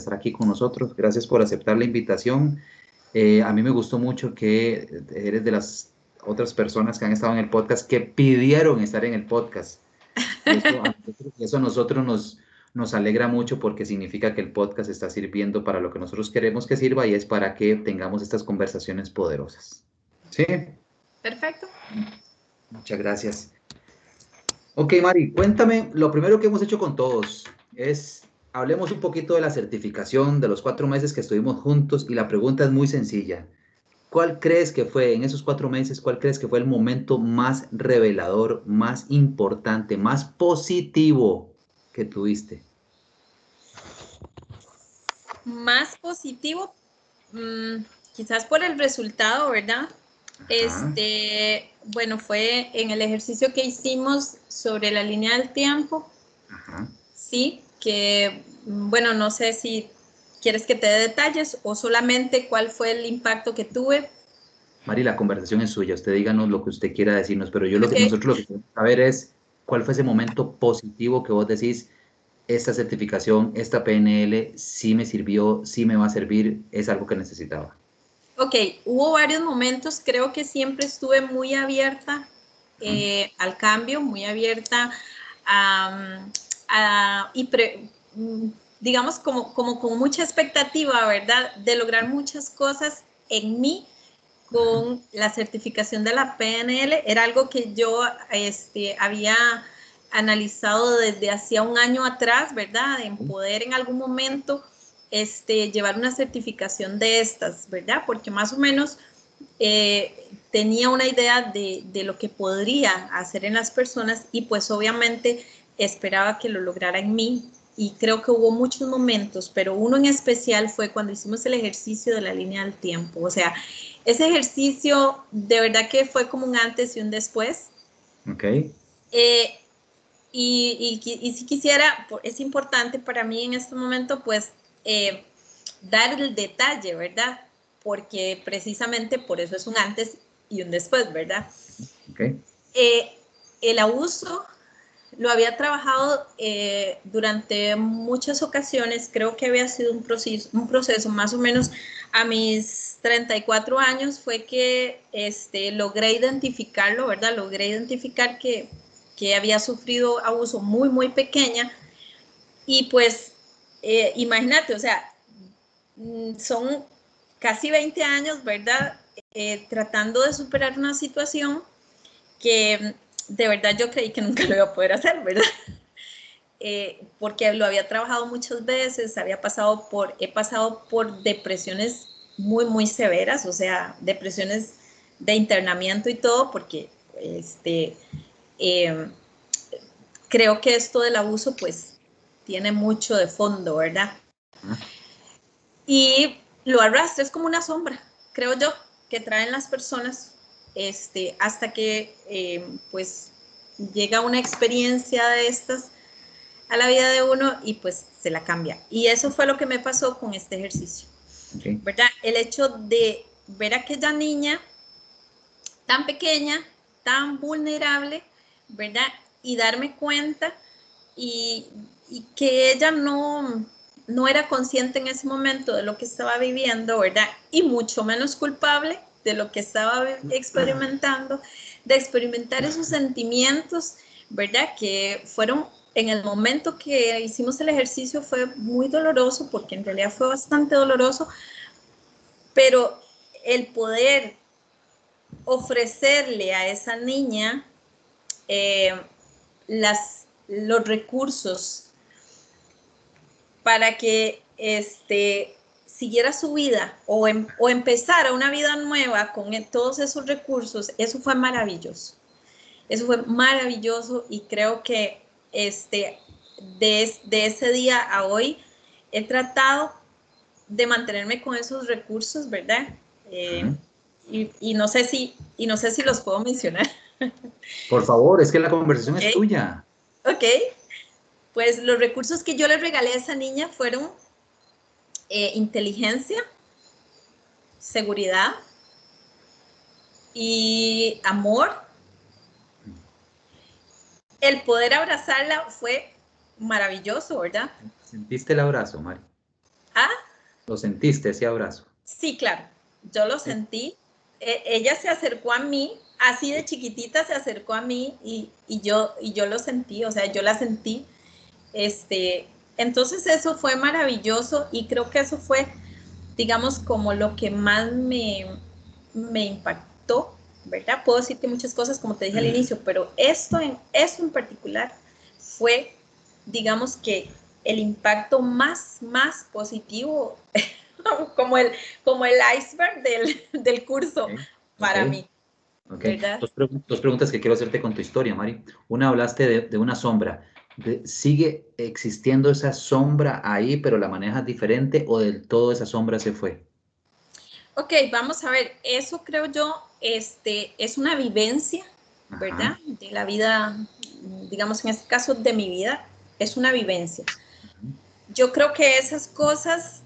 estar aquí con nosotros. Gracias por aceptar la invitación. Eh, a mí me gustó mucho que eres de las otras personas que han estado en el podcast que pidieron estar en el podcast. Eso a nosotros, eso a nosotros nos, nos alegra mucho porque significa que el podcast está sirviendo para lo que nosotros queremos que sirva y es para que tengamos estas conversaciones poderosas. ¿Sí? Perfecto. Muchas gracias. Ok, Mari, cuéntame, lo primero que hemos hecho con todos es, hablemos un poquito de la certificación de los cuatro meses que estuvimos juntos y la pregunta es muy sencilla. ¿Cuál crees que fue en esos cuatro meses, cuál crees que fue el momento más revelador, más importante, más positivo que tuviste? Más positivo, mm, quizás por el resultado, ¿verdad? Este, bueno, fue en el ejercicio que hicimos sobre la línea del tiempo. Sí, que, bueno, no sé si quieres que te dé detalles o solamente cuál fue el impacto que tuve. Mari, la conversación es suya. Usted díganos lo que usted quiera decirnos, pero yo lo que nosotros lo que queremos saber es cuál fue ese momento positivo que vos decís, esta certificación, esta PNL, sí me sirvió, sí me va a servir, es algo que necesitaba. Ok, hubo varios momentos, creo que siempre estuve muy abierta eh, al cambio, muy abierta a, y mm, digamos como, como con mucha expectativa, ¿verdad? De lograr muchas cosas en mí con la certificación de la PNL. Era algo que yo este, había analizado desde hacía un año atrás, ¿verdad? En poder en algún momento este, llevar una certificación de estas, ¿verdad? Porque más o menos eh, tenía una idea de, de, lo que podría hacer en las personas y pues obviamente esperaba que lo lograra en mí y creo que hubo muchos momentos, pero uno en especial fue cuando hicimos el ejercicio de la línea del tiempo. O sea, ese ejercicio de verdad que fue como un antes y un después. Ok. Eh, y, y, y, si quisiera, es importante para mí en este momento, pues eh, dar el detalle, ¿verdad? Porque precisamente por eso es un antes y un después, ¿verdad? Eh, el abuso lo había trabajado eh, durante muchas ocasiones, creo que había sido un proceso, un proceso más o menos a mis 34 años fue que este, logré identificarlo, ¿verdad? Logré identificar que, que había sufrido abuso muy, muy pequeña y pues eh, imagínate, o sea, mm, son casi 20 años, ¿verdad? Eh, tratando de superar una situación que de verdad yo creí que nunca lo iba a poder hacer, ¿verdad? Eh, porque lo había trabajado muchas veces, había pasado por, he pasado por depresiones muy, muy severas, o sea, depresiones de internamiento y todo, porque este, em, creo que esto del abuso, pues tiene mucho de fondo, ¿verdad? Y lo arrastra, es como una sombra, creo yo, que traen las personas este, hasta que eh, pues llega una experiencia de estas a la vida de uno y pues se la cambia. Y eso fue lo que me pasó con este ejercicio, ¿verdad? El hecho de ver a aquella niña tan pequeña, tan vulnerable, ¿verdad? Y darme cuenta y y que ella no, no era consciente en ese momento de lo que estaba viviendo, ¿verdad? Y mucho menos culpable de lo que estaba experimentando, de experimentar esos sentimientos, ¿verdad? Que fueron en el momento que hicimos el ejercicio fue muy doloroso, porque en realidad fue bastante doloroso, pero el poder ofrecerle a esa niña eh, las, los recursos para que este, siguiera su vida o, em, o empezara una vida nueva con e, todos esos recursos, eso fue maravilloso. Eso fue maravilloso y creo que este, de, de ese día a hoy he tratado de mantenerme con esos recursos, ¿verdad? Eh, y, y, no sé si, y no sé si los puedo mencionar. Por favor, es que la conversación es tuya. Ok, pues los recursos que yo le regalé a esa niña fueron eh, inteligencia, seguridad y amor. El poder abrazarla fue maravilloso, ¿verdad? ¿Sentiste el abrazo, Mari? ¿Ah? ¿Lo sentiste ese abrazo? Sí, claro, yo lo sentí. E, ella se acercó a mí, así de chiquitita se acercó a mí y, y, yo, y yo lo sentí, o sea, yo la sentí. Este, entonces eso fue maravilloso y creo que eso fue, digamos, como lo que más me, me impactó, ¿verdad? Puedo decirte muchas cosas, como te dije al inicio, pero esto en, eso en particular fue, digamos que el impacto más, más positivo, como el, como el iceberg del, del curso para mí. Okay. Dos, dos, preguntas que quiero hacerte con tu historia, Mari. Una, hablaste de, de una sombra. De, ¿Sigue existiendo esa sombra ahí, pero la manejas diferente o del todo esa sombra se fue? Ok, vamos a ver, eso creo yo este, es una vivencia, ¿verdad? Ajá. De la vida, digamos en este caso de mi vida, es una vivencia. Yo creo que esas cosas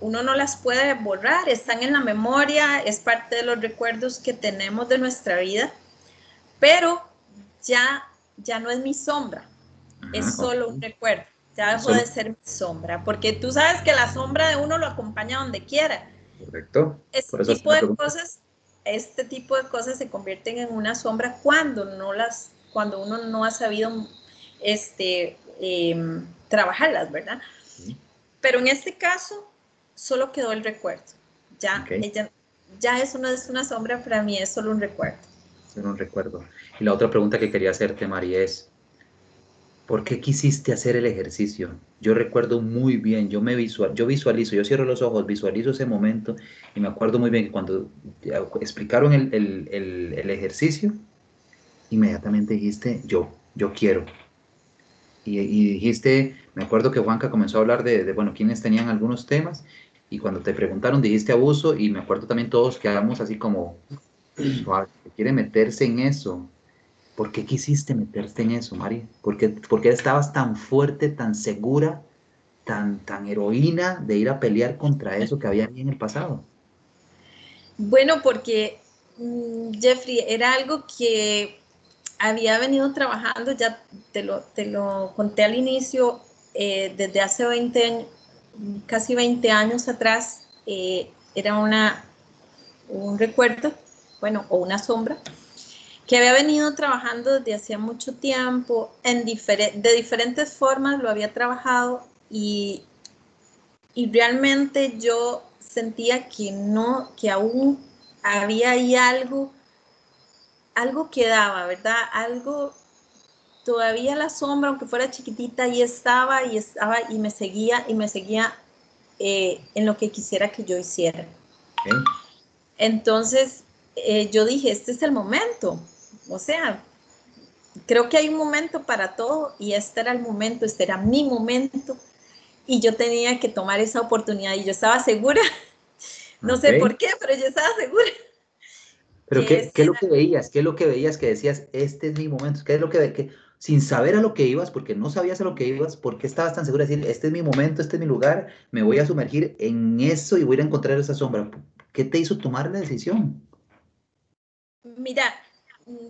uno no las puede borrar, están en la memoria, es parte de los recuerdos que tenemos de nuestra vida, pero ya, ya no es mi sombra, Ajá, es solo un recuerdo, ya dejó de ser mi sombra, porque tú sabes que la sombra de uno lo acompaña donde quiera. Correcto. Este tipo de cosas, este tipo de cosas se convierten en una sombra cuando no las, cuando uno no ha sabido este, eh, trabajarlas, ¿verdad? Sí. Pero en este caso, solo quedó el recuerdo. Ya, okay. ella, ya eso no es una sombra para mí, es solo un recuerdo. Solo un recuerdo. Y la otra pregunta que quería hacerte, María, es, ¿por qué quisiste hacer el ejercicio? Yo recuerdo muy bien, yo me visual, yo visualizo, yo cierro los ojos, visualizo ese momento y me acuerdo muy bien que cuando explicaron el, el, el, ejercicio, inmediatamente dijiste, yo, yo quiero. Y, y, dijiste, me acuerdo que Juanca comenzó a hablar de, de, bueno, quiénes tenían algunos temas, y cuando te preguntaron dijiste abuso, y me acuerdo también todos quedamos así como, quiere meterse en eso. ¿Por qué quisiste meterte en eso, Mari? ¿Por qué, ¿Por qué, estabas tan fuerte, tan segura, tan, tan heroína de ir a pelear contra eso que había en el pasado? Bueno, porque mm, Jeffrey, era algo que había venido trabajando, ya te lo, te lo conté al inicio, eh, desde hace 20, casi 20 años atrás, eh, era una, un recuerdo, bueno, o una sombra, que había venido trabajando desde hacía mucho tiempo, en difer de diferentes formas lo había trabajado y, y realmente yo sentía que no, que aún había ahí algo algo quedaba, ¿verdad? Algo, todavía la sombra, aunque fuera chiquitita, ahí estaba y estaba y me seguía y me seguía eh, en lo que quisiera que yo hiciera. Okay. Entonces, eh, yo dije, este es el momento. O sea, creo que hay un momento para todo y este era el momento, este era mi momento y yo tenía que tomar esa oportunidad y yo estaba segura, no okay. sé por qué, pero yo estaba segura pero ¿qué, ¿qué, es lo que veías? ¿Qué es lo que veías que decías, este es mi momento? ¿Qué es lo que, que, sin saber a lo que ibas, porque no sabías a lo que ibas, ¿por qué estabas tan segura de decir, este es mi momento, este es mi lugar, me voy a sumergir en eso y voy a encontrar esa sombra? ¿Qué te hizo tomar la decisión? Mira,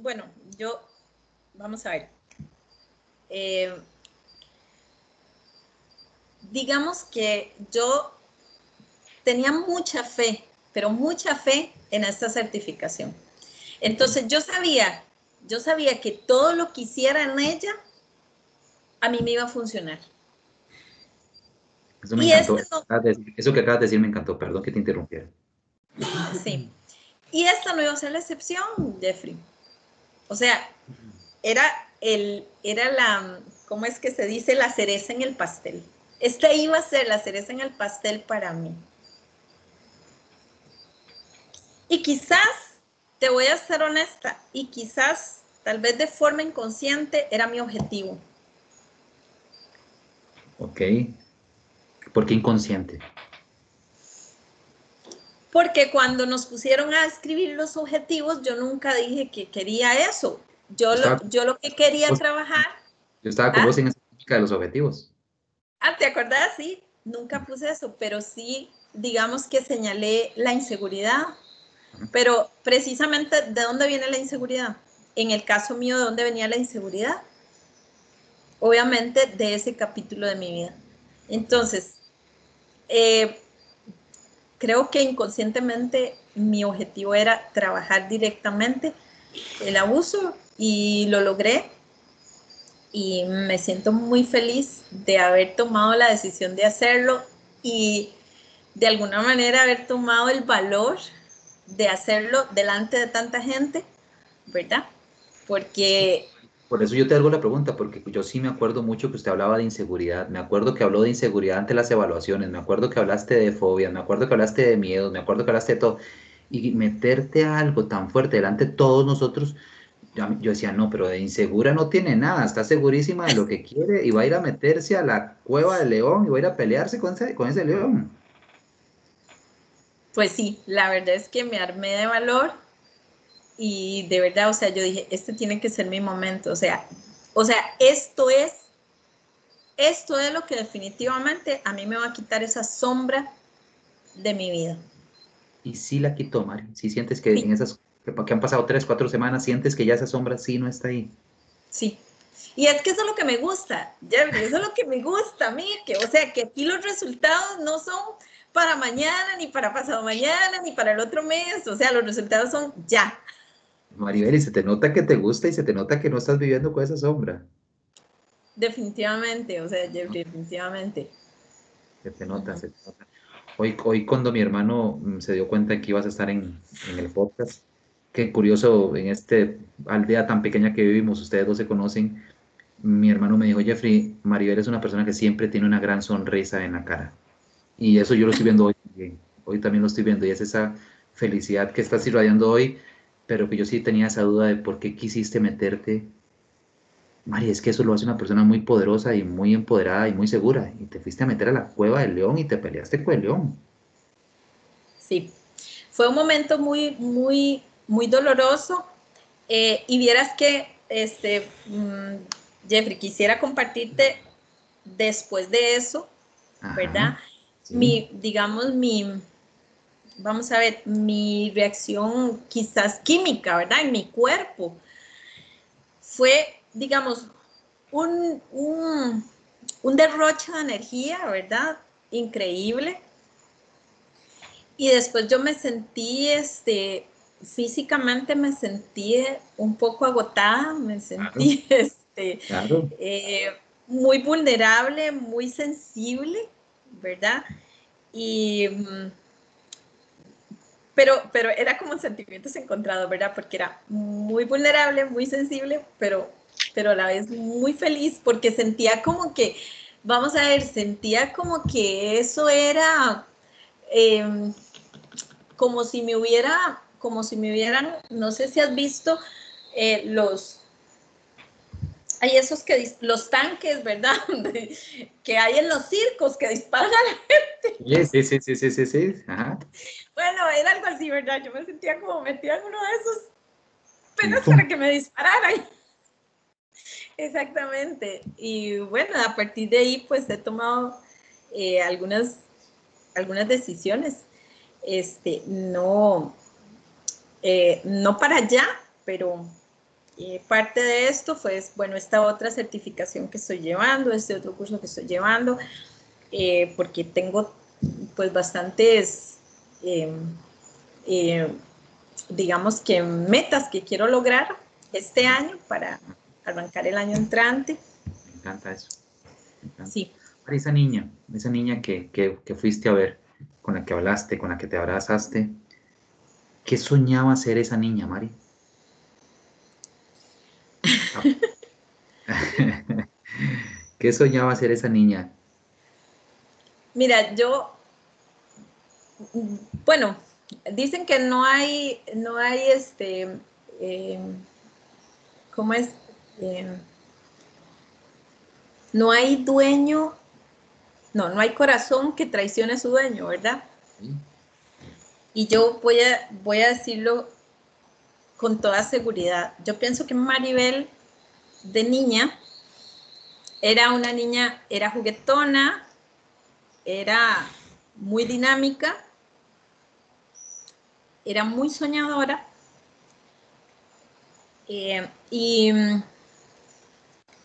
bueno, yo, vamos a ver. Eh, digamos que yo tenía mucha fe pero mucha fe en esta certificación. Entonces yo sabía, yo sabía que todo lo que hiciera en ella, a mí me iba a funcionar. Eso me y encantó. Esto, Eso que acabas de decir me encantó, perdón que te interrumpiera. Sí. Y esta no iba a ser la excepción, Jeffrey. O sea, era, el, era la, ¿cómo es que se dice? La cereza en el pastel. Esta iba a ser la cereza en el pastel para mí. Y quizás, te voy a ser honesta, y quizás, tal vez de forma inconsciente, era mi objetivo. Ok. ¿Por qué inconsciente? Porque cuando nos pusieron a escribir los objetivos, yo nunca dije que quería eso. Yo, lo, yo lo que quería vos, trabajar... Yo estaba con ¿ah? vos en esa de los objetivos. Ah, ¿te acordás? Sí, nunca puse eso, pero sí, digamos que señalé la inseguridad, pero precisamente, ¿de dónde viene la inseguridad? En el caso mío, ¿de dónde venía la inseguridad? Obviamente de ese capítulo de mi vida. Entonces, eh, creo que inconscientemente mi objetivo era trabajar directamente el abuso y lo logré y me siento muy feliz de haber tomado la decisión de hacerlo y de alguna manera haber tomado el valor de hacerlo delante de tanta gente, ¿verdad? Porque... Por eso yo te hago la pregunta, porque yo sí me acuerdo mucho que usted hablaba de inseguridad, me acuerdo que habló de inseguridad ante las evaluaciones, me acuerdo que hablaste de fobia, me acuerdo que hablaste de miedo, me acuerdo que hablaste de todo, y meterte algo tan fuerte delante de todos nosotros, yo, decía, no, pero de insegura no tiene nada, está segurísima de lo que quiere y va a ir a meterse a la cueva del león y va a ir a pelearse con ese, con ese león. Pues sí, la verdad es que me armé de valor y de verdad, o sea, yo dije, este tiene que ser mi momento, o sea, o sea, esto es, esto es lo que definitivamente a mí me va a quitar esa sombra de mi vida. Y sí la quitó, Mari, si sientes que en esas que han pasado tres, cuatro semanas, sientes que ya esa sombra sí no está ahí. Sí. Y es que eso es lo que me gusta, Jerry, eso es lo que me gusta a mí, que, o sea, que aquí los resultados no son para mañana, ni para pasado mañana, ni para el otro mes, o sea, los resultados son ya. Maribel, y se te nota que te gusta y se te nota que no estás viviendo con esa sombra. Definitivamente, o sea, Jeffrey, definitivamente. Se te nota, se te nota. Hoy, hoy cuando mi hermano mm, se dio cuenta que ibas a estar en, en el podcast, Qué curioso, en esta aldea tan pequeña que vivimos, ustedes dos se conocen, mi hermano me dijo, Jeffrey, Maribel es una persona que siempre tiene una gran sonrisa en la cara. Y eso yo lo estoy viendo hoy Hoy también lo estoy viendo y es esa felicidad que estás irradiando hoy, pero que yo sí tenía esa duda de por qué quisiste meterte. Mari, es que eso lo hace una persona muy poderosa y muy empoderada y muy segura. Y te fuiste a meter a la cueva del león y te peleaste con el león. Sí, fue un momento muy, muy muy doloroso. Eh, y vieras que, este, mm, Jeffrey, quisiera compartirte después de eso, ¿verdad? Mi, digamos, mi, vamos a ver, mi reacción quizás química, ¿verdad? En mi cuerpo fue, digamos, un, un, un derroche de energía, ¿verdad? Increíble. Y después yo me sentí, este, físicamente me sentí un poco agotada, me sentí este, eh, muy vulnerable, muy sensible, ¿verdad? Y, mm, pero, pero era como sentimientos encontrados, ¿verdad? Porque era muy vulnerable, muy sensible, pero, pero a la vez muy feliz porque sentía como que, vamos a ver, sentía como que eso era em, como si me hubiera como si me hubieran, no sé si has visto eh, los, hay esos que, los tanques, ¿verdad? que hay en los circos que disparan a la gente. Sí, sí, sí, sí, sí, sí. Bueno, era algo así, ¿verdad? Yo me sentía como metida en uno de esos penas para que me dispararan. Exactamente. Y bueno, a partir de ahí, pues he tomado eh, algunas, algunas decisiones. Este, no, eh, no para allá, pero eh, parte de esto fue, bueno, esta otra certificación que estoy llevando, este otro curso que estoy llevando, eh, porque tengo pues bastantes, digamos que metas que quiero lograr este año para arrancar el año entrante. Me encanta eso. Sí. Para esa niña, esa niña que, que fuiste a ver, con la que hablaste, con la que te abrazaste, ¿Qué soñaba ser esa niña, Mari? ¿Qué soñaba ser esa niña? Mira, yo, bueno, dicen que no hay, no hay este, em, ¿cómo es? Em, no hay dueño, no, no hay corazón que traicione a su dueño, ¿verdad? Y yo voy a, voy a decirlo con toda seguridad. Yo pienso que Maribel de niña era una niña, era juguetona, era muy dinámica, era muy soñadora eh, y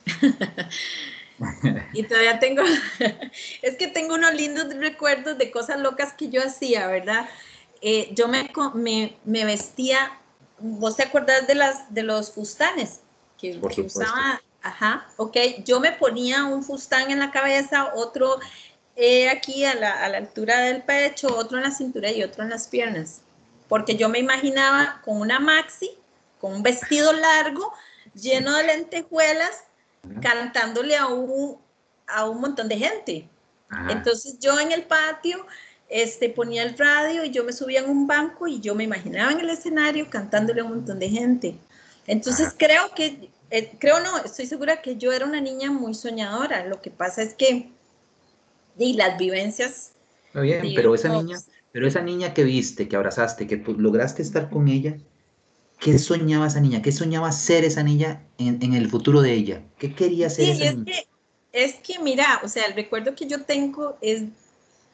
todavía tengo, es que tengo unos lindos recuerdos de cosas locas que yo hacía, ¿verdad? Eh, yo me, vestía, ¿vos te acordás de, las, de los fustanes que, que usaba? Ajá, ok, yo me ponía un fustán en la cabeza, otro eh, aquí a la, a la altura del pecho, otro en la cintura y otro en las piernas, porque yo me imaginaba con una maxi, con un vestido largo, lleno de lentejuelas, cantándole a un, a un montón de gente. Entonces yo en el patio este, ponía el radio y yo me subía en un banco y yo me imaginaba en el escenario cantándole a un montón de gente. Entonces creo que, eh, creo no, estoy segura que yo era una niña muy soñadora. Lo que pasa es que, y las vivencias... Muy bien, pero esa niña, pero esa niña que viste, que abrazaste, que lograste estar con ella, ¿Qué soñaba esa niña? ¿Qué soñaba ser esa niña en, el futuro de ella? ¿Qué quería ser esa es niña? Que, es que, mira, o sea, el recuerdo que yo tengo es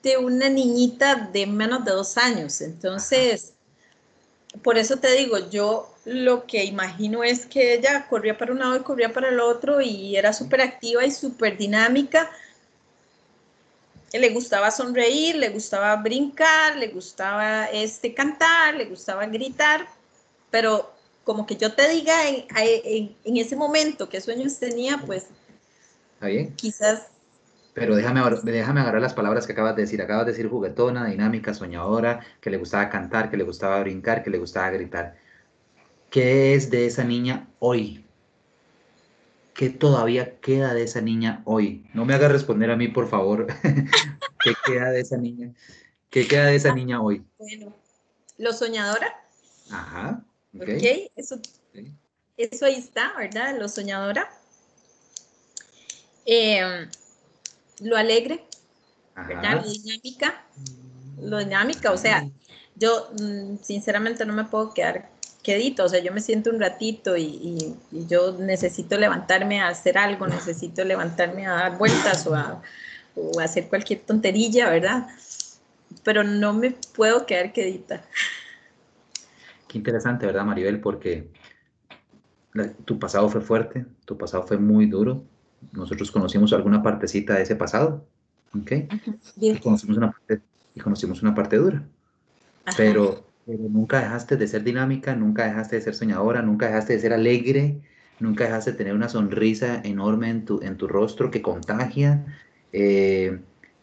de una niñita de menos de dos años. Entonces, por eso te digo, yo lo que imagino es que ella corría para un lado y corría para el otro y era súper activa y súper dinámica. Le gustaba sonreír, le gustaba brincar, le gustaba este, cantar, le gustaba gritar, pero como que yo te diga en, ese momento qué sueños tenía, pues ¿Está bien? quizás... Pero déjame, déjame agarrar las palabras que acabas de decir. Acabas de decir juguetona, dinámica, soñadora, que le gustaba cantar, que le gustaba brincar, que le gustaba gritar. ¿Qué es de esa niña hoy? ¿Qué todavía queda de esa niña hoy? No me hagas responder a mí, por favor. ¿Qué queda de esa niña? ¿Qué queda de esa niña hoy? Bueno, lo soñadora. Ajá. Ok, okay. Eso, eso ahí está, ¿verdad? Lo soñadora. Eh, lo alegre, ¿verdad? Lo dinámica. Lo dinámica, o sea, yo mm, sinceramente no me puedo quedar quedito, o sea, yo me siento un ratito y, yo necesito levantarme a hacer algo, necesito levantarme a dar vueltas o a, o a hacer cualquier tonterilla, ¿verdad? Pero no me puedo quedar quedita. Qué interesante, ¿verdad, Maribel? Porque tu pasado fue fuerte, tu pasado fue muy duro. Nosotros conocimos alguna partecita de ese pasado, ¿ok? Y conocimos una parte, y conocimos una parte dura. Pero, nunca dejaste de ser dinámica, nunca dejaste de ser soñadora, nunca dejaste de ser alegre, nunca dejaste de tener una sonrisa enorme en tu, en tu rostro que contagia. Eh,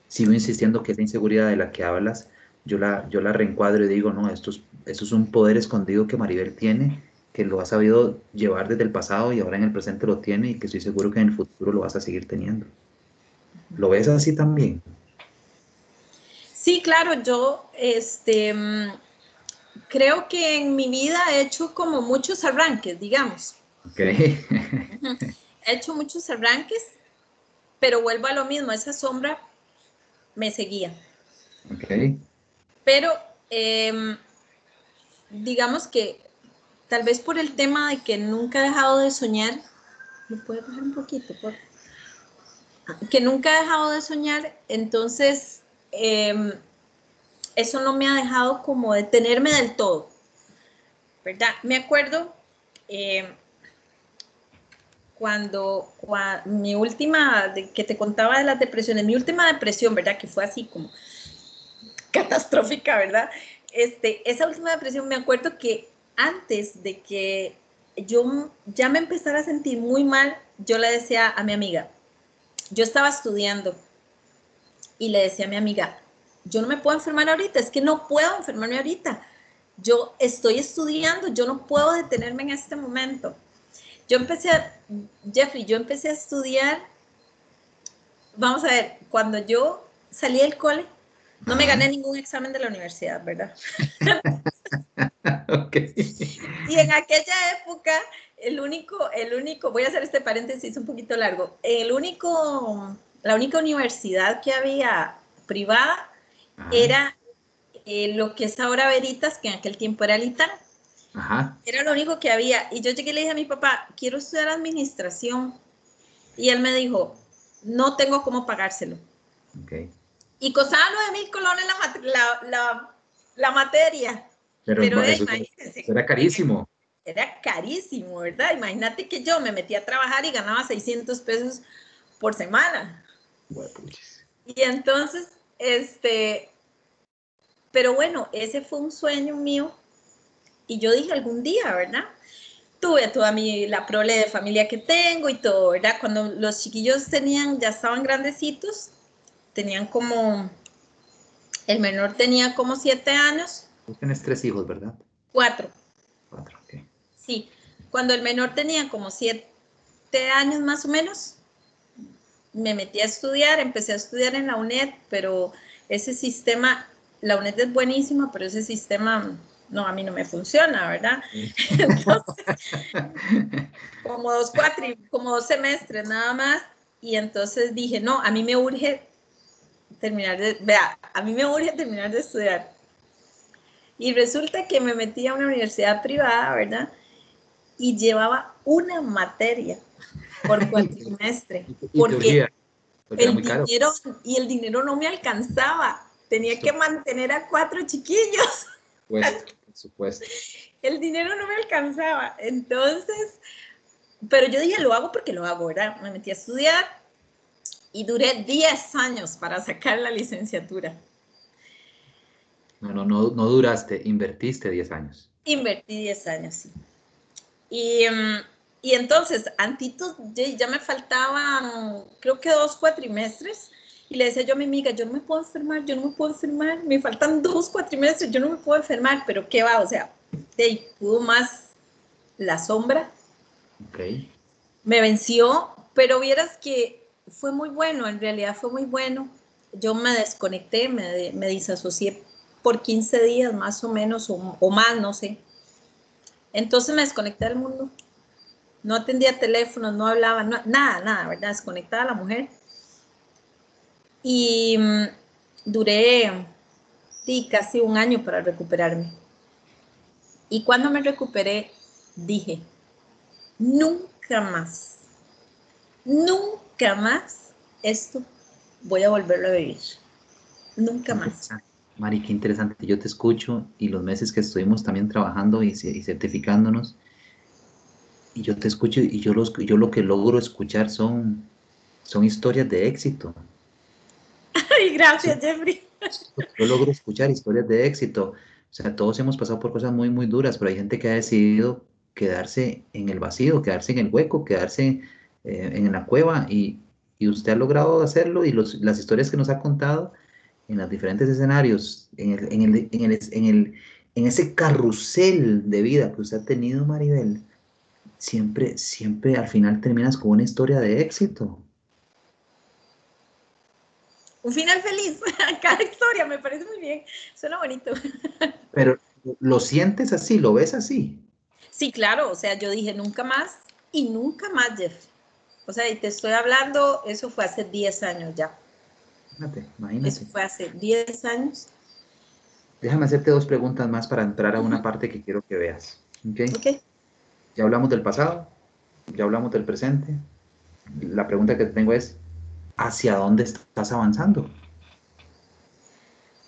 sigo insistiendo que esa inseguridad de la que hablas yo la, yo la reencuadro y digo, no, esto es, esto es un poder escondido que Maribel tiene, que lo ha sabido llevar desde el pasado y ahora en el presente lo tiene y que estoy seguro que en el futuro lo vas a seguir teniendo. ¿Lo ves así también? Sí, claro, yo este, creo que en mi vida he hecho como muchos arranques, digamos. Ok. he hecho muchos arranques, pero vuelvo a lo mismo, esa sombra me seguía. Ok. Pero em, digamos que tal vez por el tema de que nunca he dejado de soñar, ¿me puede bajar un poquito? Que nunca he dejado de soñar, entonces em, eso no me ha dejado como detenerme del todo, ¿verdad? Me acuerdo em, cuando, mi última, que te contaba de las depresiones, mi última depresión, ¿verdad? Que fue así como catastrófica, ¿verdad? Este, esa última depresión me acuerdo que antes de que yo ya me empezara a sentir muy mal, yo le decía a mi amiga, yo estaba estudiando y le decía a mi amiga, yo no me puedo enfermar ahorita, es que no puedo enfermarme ahorita. Yo estoy estudiando, yo no puedo detenerme en este momento. Yo empecé, a, Jeffrey, yo empecé a estudiar, vamos a ver, cuando yo salí del cole, no me gané ningún examen de la universidad, ¿verdad? okay. Y en aquella época, el único, el único, voy a hacer este paréntesis un poquito largo, el único, la única universidad que había privada era eh, lo que es ahora Veritas, que en aquel tiempo era el Ajá. Era lo único que había. Y yo llegué y le dije a mi papá, quiero estudiar administración. Y él me dijo, no tengo cómo pagárselo. Okay y costaba 9 mil colones la, materia. Pero, era carísimo. Era carísimo, ¿verdad? Imagínate que yo me metí a trabajar y ganaba 600 pesos por semana. Y entonces, este, pero bueno, ese fue un sueño mío y yo dije algún día, ¿verdad? Tuve toda mi, la prole de familia que tengo y todo, ¿verdad? Cuando los chiquillos tenían, ya estaban grandecitos, tenían como, el menor tenía como siete años. Tú tienes tres hijos, ¿verdad? Cuatro. Cuatro, ok. Sí, cuando el menor tenía como siete años más o menos, me metí a estudiar, empecé a estudiar en la UNED, pero ese sistema, la UNED es buenísima, pero ese sistema, no, a mí no me funciona, ¿verdad? Entonces, como dos, cuatro, como dos semestres nada más, y entonces dije, no, a mí me urge terminar de, vea, a mí me urge terminar de estudiar. Y resulta que me metí a una universidad privada, ¿verdad? Y llevaba una materia por cuatrimestre. porque el dinero, y el dinero no me alcanzaba. Tenía que mantener a cuatro chiquillos. Pues, por supuesto. El dinero no me alcanzaba. Entonces, pero yo dije, lo hago porque lo hago, ¿verdad? Me metí a estudiar y duré 10 años para sacar la licenciatura. No, no, no, no duraste, invertiste 10 años. Invertí 10 años, sí. Y, mm, y entonces, antito, ya me faltaban, creo que dos cuatrimestres, y le decía yo a mi amiga, yo no me puedo enfermar, yo no me puedo enfermar, me faltan dos cuatrimestres, yo no me puedo enfermar, pero ¿qué va? O sea, de pudo más la sombra. Okay. Me venció, pero vieras que fue muy bueno, en realidad fue muy bueno. Yo me desconecté, me, me disasocié por 15 días más o menos, o, más, no sé. Entonces me desconecté del mundo no atendía teléfonos, no hablaba, nada, nada, ¿verdad? Desconectada la mujer. Y mm, duré casi un año para recuperarme. Y cuando me recuperé, dije, nunca más, nunca más esto voy a volverlo a vivir. Nunca más. Mari, qué interesante. Yo te escucho y los meses que estuvimos también trabajando y, y certificándonos, y yo te escucho y yo, los, yo lo que logro escuchar son, son historias de éxito. Ay, gracias, Jeffrey. Yo logro escuchar historias de éxito. O sea, todos hemos pasado por cosas muy, muy duras, pero hay gente que ha decidido quedarse en el vacío, quedarse en el hueco, quedarse eh, en la cueva y, y, usted ha logrado hacerlo y los, las historias que nos ha contado en los diferentes escenarios, en, el, en, el, en, el, en, el, en ese carrusel de vida que usted ha tenido, Maribel, siempre, siempre al final terminas con una historia de éxito. Un final feliz, cada historia me parece muy bien, suena bonito. Pero lo sientes así, lo ves así. Sí, claro, o sea, yo dije nunca más y nunca más, Jeff. O sea, y te estoy hablando, eso fue hace 10 años ya. Imagínate, imagínate. Eso fue hace 10 años. Déjame hacerte dos preguntas más para entrar a una parte que quiero que veas. ¿Ok? okay. Ya hablamos del pasado, ya hablamos del presente. La pregunta que tengo es, ¿hacia dónde estás avanzando?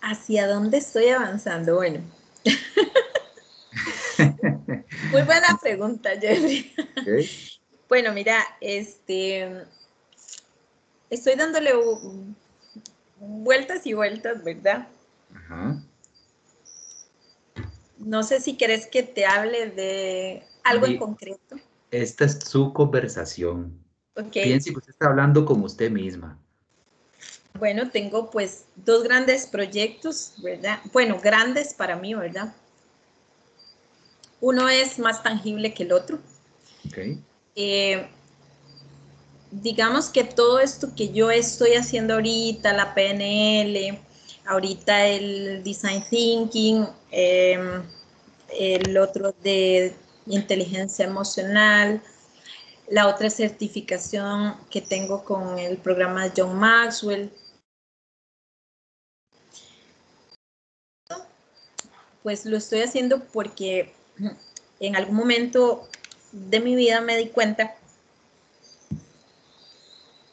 ¿Hacia dónde estoy avanzando? Bueno. Muy buena pregunta, Jeffrey. Bueno, mira, este, estoy dándole vueltas y vueltas, ¿verdad? Ajá. No sé si querés que te hable de algo en concreto. Esta es su conversación. Okay. Piense que usted está hablando con usted misma. Bueno, tengo pues dos grandes proyectos, ¿verdad? Bueno, grandes para mí, ¿verdad? Uno es más tangible que el otro. Okay. Eh, digamos que todo esto que yo estoy haciendo ahorita, la PNL, ahorita el Design Thinking, eh, el otro de inteligencia emocional, la otra certificación que tengo con el programa John Maxwell. Pues lo estoy haciendo porque en algún momento de mi vida me di cuenta,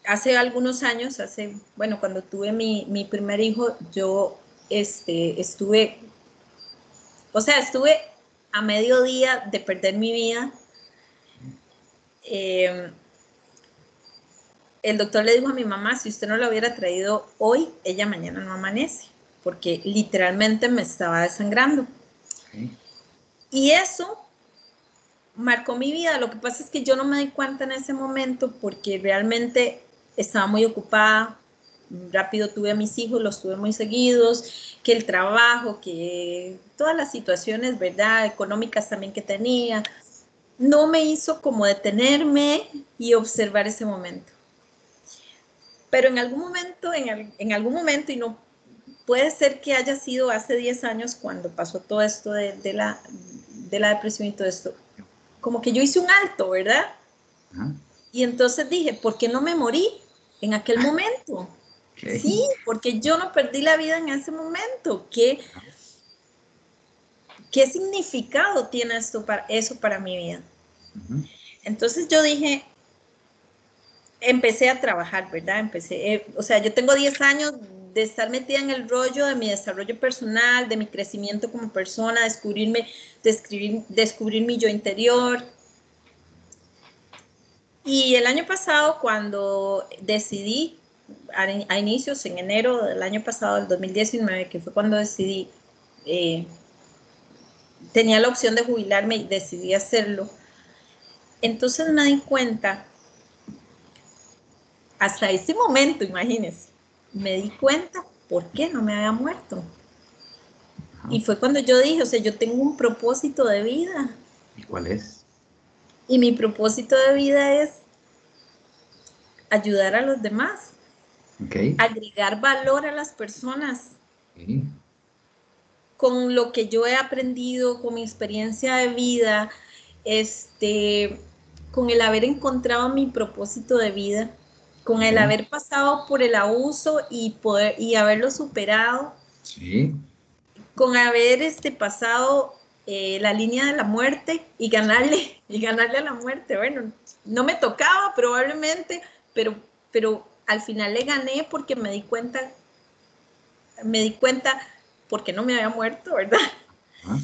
hace algunos años, hace, bueno, cuando tuve mi, mi primer hijo, yo este, estuve, o sea, estuve a mediodía de perder mi vida. Eh, el doctor le dijo a mi mamá, si usted no lo hubiera traído hoy, ella mañana no amanece, porque literalmente me estaba desangrando. Y eso marcó mi vida. Lo que pasa es que yo no me di cuenta en ese momento porque realmente estaba muy ocupada. Rápido tuve a mis hijos, los tuve muy seguidos, que el trabajo, que todas las situaciones, ¿verdad? Económicas también que tenía, no me hizo como detenerme y observar ese momento. Pero en algún momento, en, algún momento, y no puede ser que haya sido hace 10 años cuando pasó todo esto de, la, de la depresión y todo esto, como que yo hice un alto, ¿verdad? Y entonces dije, ¿por qué no me morí en aquel momento? Sí, porque yo no perdí la vida en ese momento. ¿Qué, qué significado tiene esto para, eso para mi vida? Entonces yo dije, empecé a trabajar, ¿verdad? Empecé, eh, o sea, yo tengo 10 años de estar metida en el rollo de mi desarrollo personal, de mi crecimiento como persona, descubrirme, descubrir, descubrir mi yo interior. Y el año pasado, cuando decidí, a, inicios, en enero del año pasado, del 2019, que fue cuando decidí, eh, tenía la opción de jubilarme y decidí hacerlo, entonces me di cuenta, hasta ese momento, imagínense, me di cuenta por qué no me había muerto. Y fue cuando yo dije, o sea, yo tengo un propósito de vida. ¿Y cuál es? Y mi propósito de vida es ayudar a los demás. Agregar valor a las personas. Con lo que yo he aprendido, con mi experiencia de vida, este, con el haber encontrado mi propósito de vida con el haber pasado por el abuso y poder y haberlo superado, con haber este, pasado eh, la línea de la muerte y ganarle, y ganarle a la muerte. Bueno, no me tocaba probablemente, pero, pero al final le gané porque me di cuenta, me di cuenta porque no me había muerto, ¿verdad? Ah,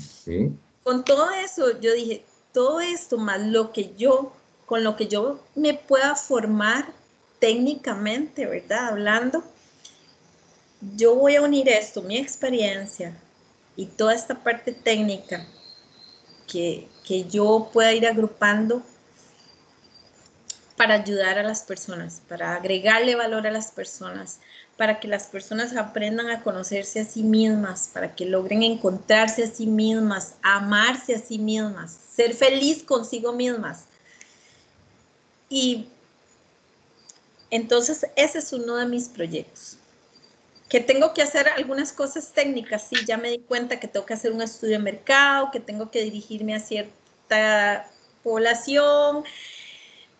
con todo eso, yo dije, todo esto más lo que yo, con lo que yo me pueda formar técnicamente, ¿verdad? Hablando, yo voy a unir esto, mi experiencia y toda esta parte técnica que, que yo pueda ir agrupando para ayudar a las personas, para agregarle valor a las personas, para que las personas aprendan a conocerse a sí mismas, para que logren encontrarse a sí mismas, amarse a sí mismas, ser feliz consigo mismas. Y entonces, ese es uno de mis proyectos. Que tengo que hacer algunas cosas técnicas, sí, ya me di cuenta que tengo que hacer un estudio de mercado, que tengo que dirigirme a cierta población,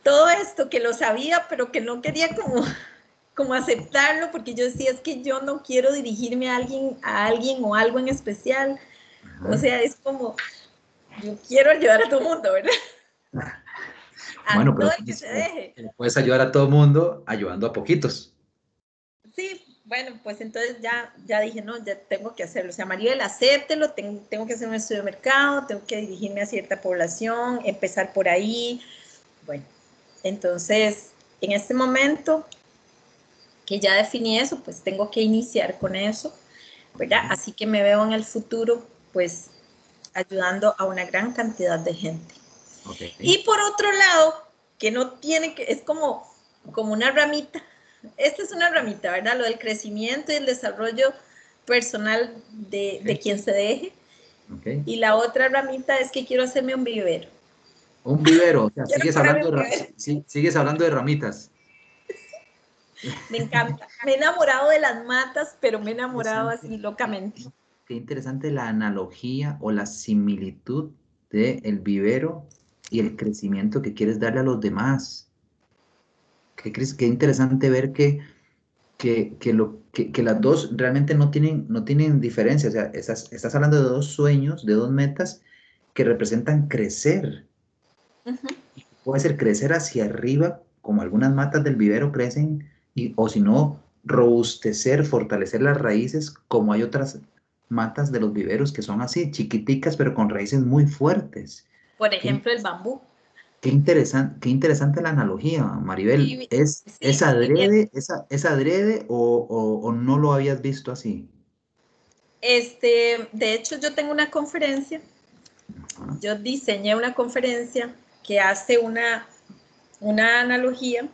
todo esto que lo sabía, pero que no quería como, como aceptarlo, porque yo decía, es que yo no quiero dirigirme a alguien, a alguien o algo en especial. O sea, es como, yo quiero ayudar a todo el mundo, ¿verdad? bueno, pero puedes ayudar a todo el mundo ayudando a poquitos. Sí, bueno, pues entonces ya, ya dije, no, ya tengo que hacerlo. O sea, Maribel, acéptelo, tengo, tengo que hacer un estudio de mercado, tengo que dirigirme a cierta población, empezar por ahí. Bueno, entonces, en este momento que ya definí eso, pues tengo que iniciar con eso, ¿verdad? Así que me veo en el futuro, pues, ayudando a una gran cantidad de gente. Y por otro lado, que no tiene que, es como, como una ramita. Esta es una ramita, ¿verdad? Lo del crecimiento y el desarrollo personal de, de quien se deje. Y la otra ramita es que quiero hacerme un vivero. Un vivero, o sea, sigues hablando, de, sigues hablando de ramitas. Me encanta. Me he enamorado de las matas, pero me he enamorado así locamente. Qué interesante la analogía o la similitud de el vivero y el crecimiento que quieres darle a los demás. Qué, qué interesante ver que, que, lo, que, las dos realmente no tienen, no tienen diferencia. O sea, estás, estás hablando de dos sueños, de dos metas que representan crecer. Puede ser crecer hacia arriba, como algunas matas del vivero crecen, y, o si no, robustecer, fortalecer las raíces, como hay otras matas de los viveros que son así, chiquiticas, pero con raíces muy fuertes. Por ejemplo, el bambú. Qué interesante, qué interesante la analogía, Maribel. ¿Es, ¿es adrede, es, adrede o, no lo habías visto así? Este, de hecho, yo tengo una conferencia. Yo diseñé una conferencia que hace una, una analogía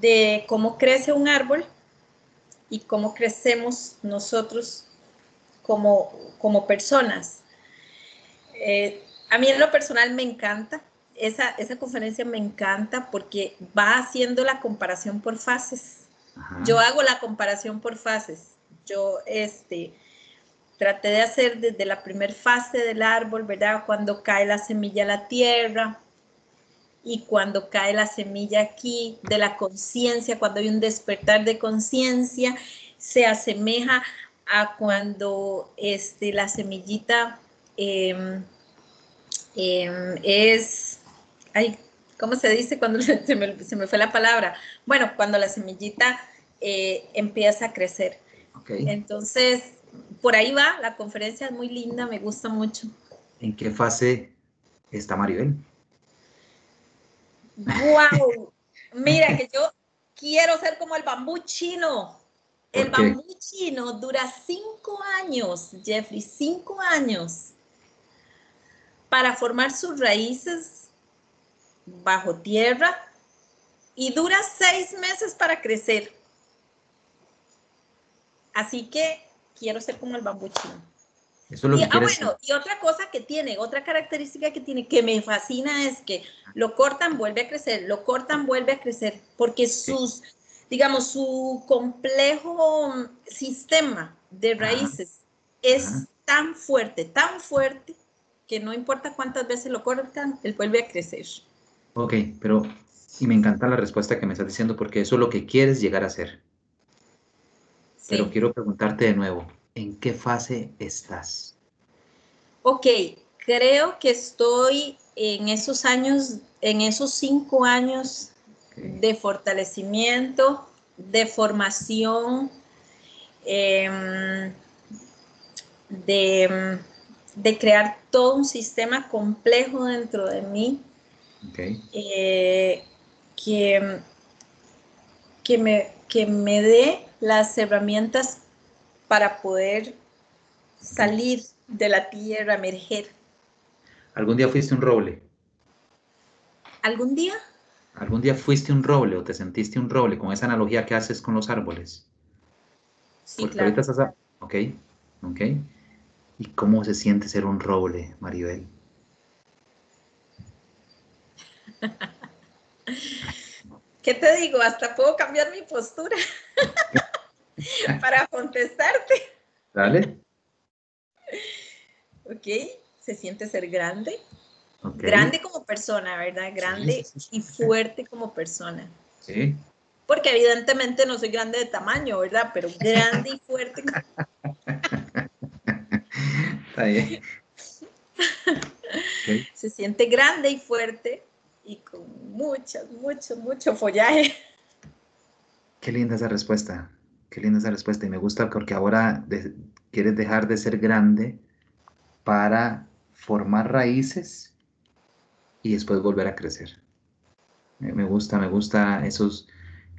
de cómo crece un árbol y cómo crecemos nosotros como, como personas. Eh, a mí en lo personal me encanta esa, esa conferencia me encanta porque va haciendo la comparación por fases. Yo hago la comparación por fases. Yo este, traté de hacer desde la primera fase del árbol, ¿verdad? Cuando cae la semilla a la tierra y cuando cae la semilla aquí de la conciencia, cuando hay un despertar de conciencia, se asemeja a cuando este, la semillita em, em, es ay, ¿cómo se dice cuando se me, fue la palabra? Bueno, cuando la semillita eh, empieza a crecer. Entonces, por ahí va, la conferencia es muy linda, me gusta mucho. ¿En qué fase está Maribel? ¡Wow! Mira que yo quiero ser como el bambú chino. El bambú chino dura cinco años, Jeffrey, cinco años para formar sus raíces bajo tierra y dura seis meses para crecer. Así que quiero ser como el bambú y, ah, bueno, y otra cosa que tiene, otra característica que tiene que me fascina es que lo cortan, vuelve a crecer, lo cortan, vuelve a crecer, porque sus, digamos, su complejo sistema de raíces es tan fuerte, tan fuerte, que no importa cuántas veces lo cortan, él vuelve a crecer. Ok, pero y me encanta la respuesta que me estás diciendo porque eso es lo que quieres llegar a ser. Pero quiero preguntarte de nuevo, ¿en qué fase estás? Ok, creo que estoy en esos años, en esos cinco años de fortalecimiento, de formación, em, de, de crear todo un sistema complejo dentro de mí eh, que, que, me, que me dé las herramientas para poder salir de la tierra, emerger. ¿Algún día fuiste un roble? ¿Algún día? ¿Algún día fuiste un roble o te sentiste un roble con esa analogía que haces con los árboles? Sí, claro. Ok, ok. ¿Y cómo se siente ser un roble, Maribel? ¿Qué te digo? Hasta puedo cambiar mi postura para contestarte. Dale. Ok, se siente ser grande. Grande como persona, ¿verdad? Grande y fuerte como persona. Sí. Porque evidentemente no soy grande de tamaño, ¿verdad? Pero grande y fuerte. Está bien. Se siente grande y fuerte y con mucho, mucho, mucho follaje. Qué linda esa respuesta, qué linda esa respuesta. Y me gusta porque ahora quieres dejar de ser grande para formar raíces y después volver a crecer. Me, gusta, me gusta esos,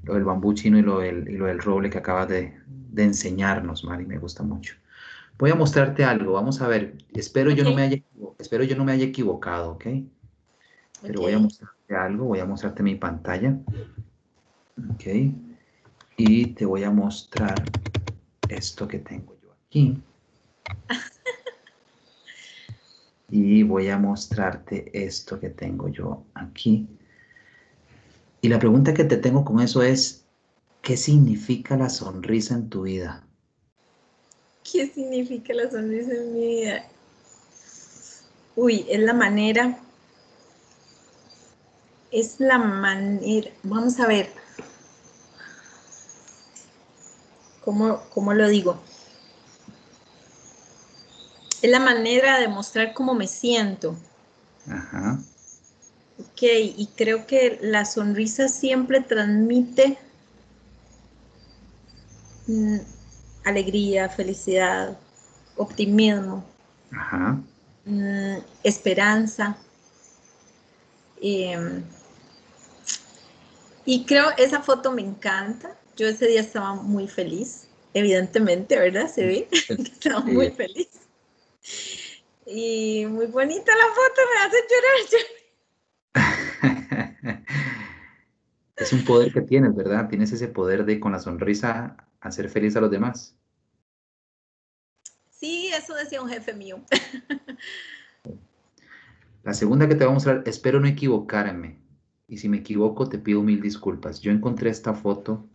lo del bambú chino y lo del, y lo del roble que acabas de, de enseñarnos, Mari, me gusta mucho. Voy a mostrarte algo, vamos a ver, espero, yo, no me haya, espero yo no me haya equivocado, ¿ok? Pero voy a mostrarte algo, voy a mostrarte mi pantalla. Ok. Y te voy a mostrar esto que tengo yo aquí. y voy a mostrarte esto que tengo yo aquí. Y la pregunta que te tengo con eso es, ¿qué significa la sonrisa en tu vida? ¿Qué significa la sonrisa en mi vida? Uy, es la manera es la manera, vamos a ver, ¿cómo, cómo lo digo? Es la manera de mostrar cómo me siento. Ajá. Ok, y creo que la sonrisa siempre transmite mm, alegría, felicidad, optimismo, Ajá. Mm, esperanza. Em, y creo, esa foto me encanta. Yo ese día estaba muy feliz, evidentemente, ¿verdad? Se ve estaba muy feliz. Y muy bonita la foto, me hace llorar. es un poder que tienes, ¿verdad? Tienes ese poder de con la sonrisa hacer feliz a los demás. Sí, eso decía un jefe mío. La segunda que te voy a mostrar, espero no equivocarme. Y si me equivoco, te pido mil disculpas. Yo encontré esta foto.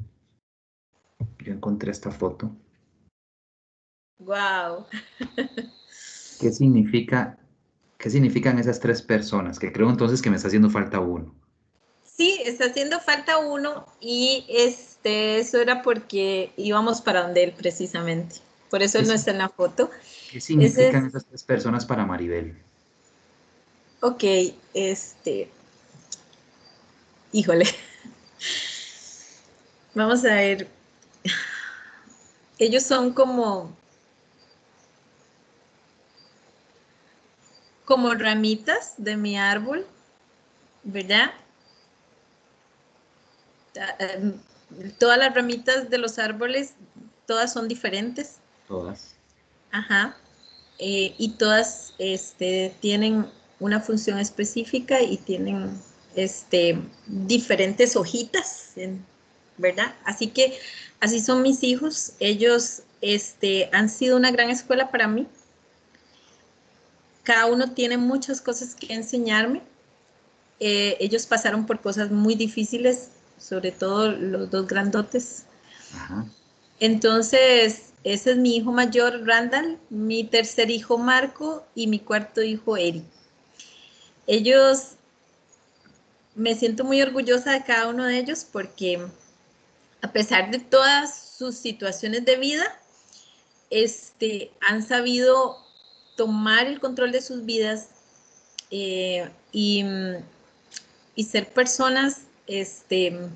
Yo encontré esta foto. Wow. ¿Qué significa? ¿Qué significan esas tres personas? Que creo entonces que me está haciendo falta uno. Sí, está haciendo falta uno y este, eso era porque íbamos para donde él precisamente. Por eso él no está en la foto. ¿Qué significan esas tres personas para Maribel? Ok, este. Híjole. Vamos a ver. Ellos son como como ramitas de mi árbol, ¿verdad? Em, todas las ramitas de los árboles, todas son diferentes. Todas. Ajá. Eh, y todas este, tienen una función específica y tienen este, diferentes hojitas, ¿verdad? Así que así son mis hijos. Ellos este, han sido una gran escuela para mí cada uno tiene muchas cosas que enseñarme. Eh, ellos pasaron por cosas muy difíciles, sobre todo los dos grandotes. Entonces, ese es mi hijo mayor, Randall, mi tercer hijo, Marco, y mi cuarto hijo, Eri. Ellos, me siento muy orgullosa de cada uno de ellos porque a pesar de todas sus situaciones de vida, este, han sabido tomar el control de sus vidas eh, y, ser personas, este,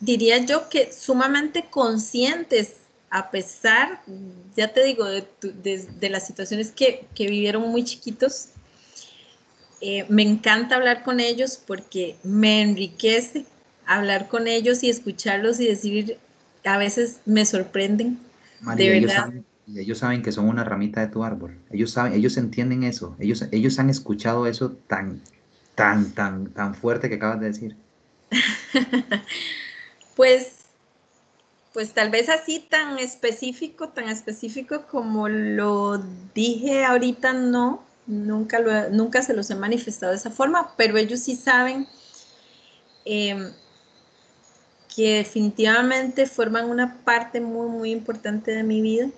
diría yo que sumamente conscientes a pesar, ya te digo, de, las situaciones que, vivieron muy chiquitos. Eh, me encanta hablar con ellos porque me enriquece hablar con ellos y escucharlos y decir, a veces me sorprenden. de verdad. Y ellos saben que son una ramita de tu árbol. Ellos saben, ellos entienden eso. Ellos, ellos han escuchado eso tan, tan, tan, tan fuerte que acabas de decir. pues, pues tal vez así tan específico, tan específico como lo dije ahorita, no. Nunca, lo, nunca se los he manifestado de esa forma, pero ellos sí saben em, que definitivamente forman una parte muy, muy importante de mi vida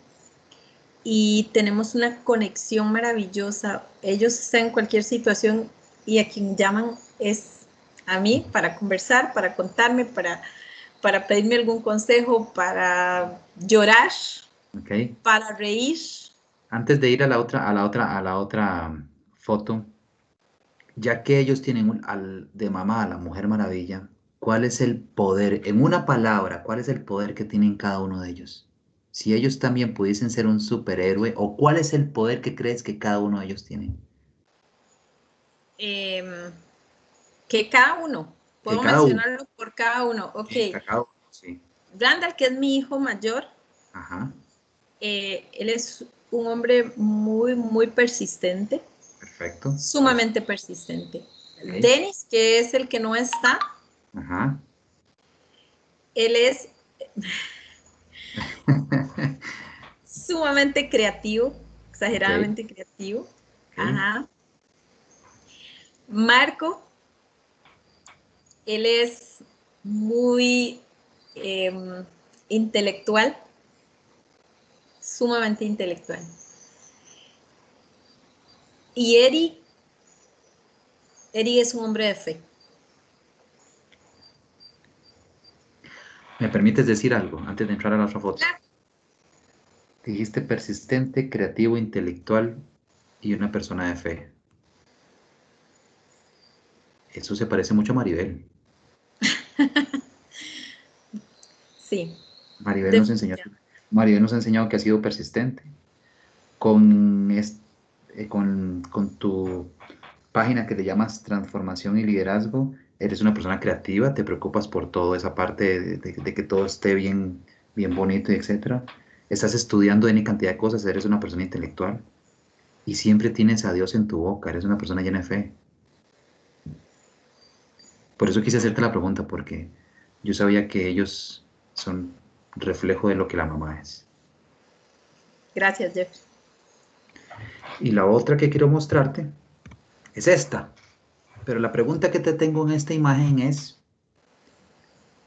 y tenemos una conexión maravillosa. Ellos están en cualquier situación y a quien llaman es a mí para conversar, para contarme, para, para pedirme algún consejo, para llorar, para reír. Antes de ir a la otra, a la otra, a la otra foto, ya que ellos tienen un, al, de mamá a la Mujer Maravilla, ¿cuál es el poder, en una palabra, cuál es el poder que tienen cada uno de ellos? si ellos también pudiesen ser un superhéroe o cuál es el poder que crees que cada uno de ellos tiene? Em, que cada uno, puedo mencionarlo por cada uno, ok. Sí, Randall, que es mi hijo mayor, Ajá. Eh, él es un hombre muy, muy persistente. Perfecto. Sumamente persistente. Dennis, que es el que no está. Ajá. Él es Sumamente creativo, exageradamente creativo. Ajá. Marco, él es muy em, intelectual, sumamente intelectual. Y Eri, Eri es un hombre de fe. ¿Me permites decir algo antes de entrar a la otra foto? Dijiste persistente, creativo, intelectual y una persona de fe. Eso se parece mucho a Maribel. sí. Maribel nos, enseñó, Maribel nos ha enseñado que ha sido persistente con, eh, con, con, tu, página que te llamas Transformación y Liderazgo. Eres una persona creativa, te preocupas por toda esa parte de, que todo esté bien, bien bonito, etc. Estás estudiando N cantidad de cosas, eres una persona intelectual y siempre tienes a Dios en tu boca, eres una persona llena de fe. Por eso quise hacerte la pregunta, porque yo sabía que ellos son reflejo de lo que la mamá es. Gracias, Jeff. Y la otra que quiero mostrarte es esta. Pero la pregunta que te tengo en esta imagen es,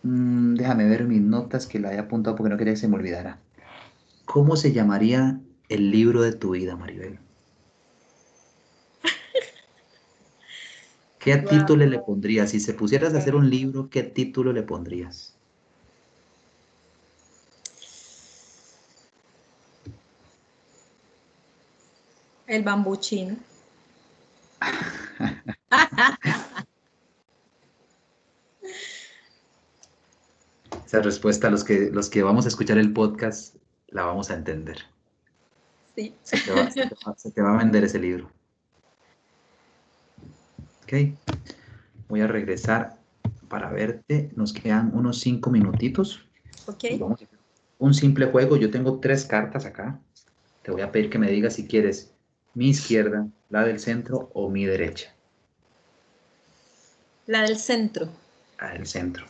mm, déjame ver mis notas que la he apuntado porque no quería que se me olvidara. ¿Cómo se llamaría el libro de tu vida, Maribel? ¿Qué título le pondrías? Si se pusieras a hacer un libro, ¿qué título le pondrías? El bambuchín. Esa respuesta, los que, los que vamos a escuchar el podcast, la vamos a entender. Sí. Se te va, a vender ese libro. Ok. Voy a regresar para verte. Nos quedan unos cinco minutitos. Ok. un simple juego. Yo tengo tres cartas acá. Te voy a pedir que me digas si quieres mi izquierda, la del centro o mi derecha. La del centro. La del centro.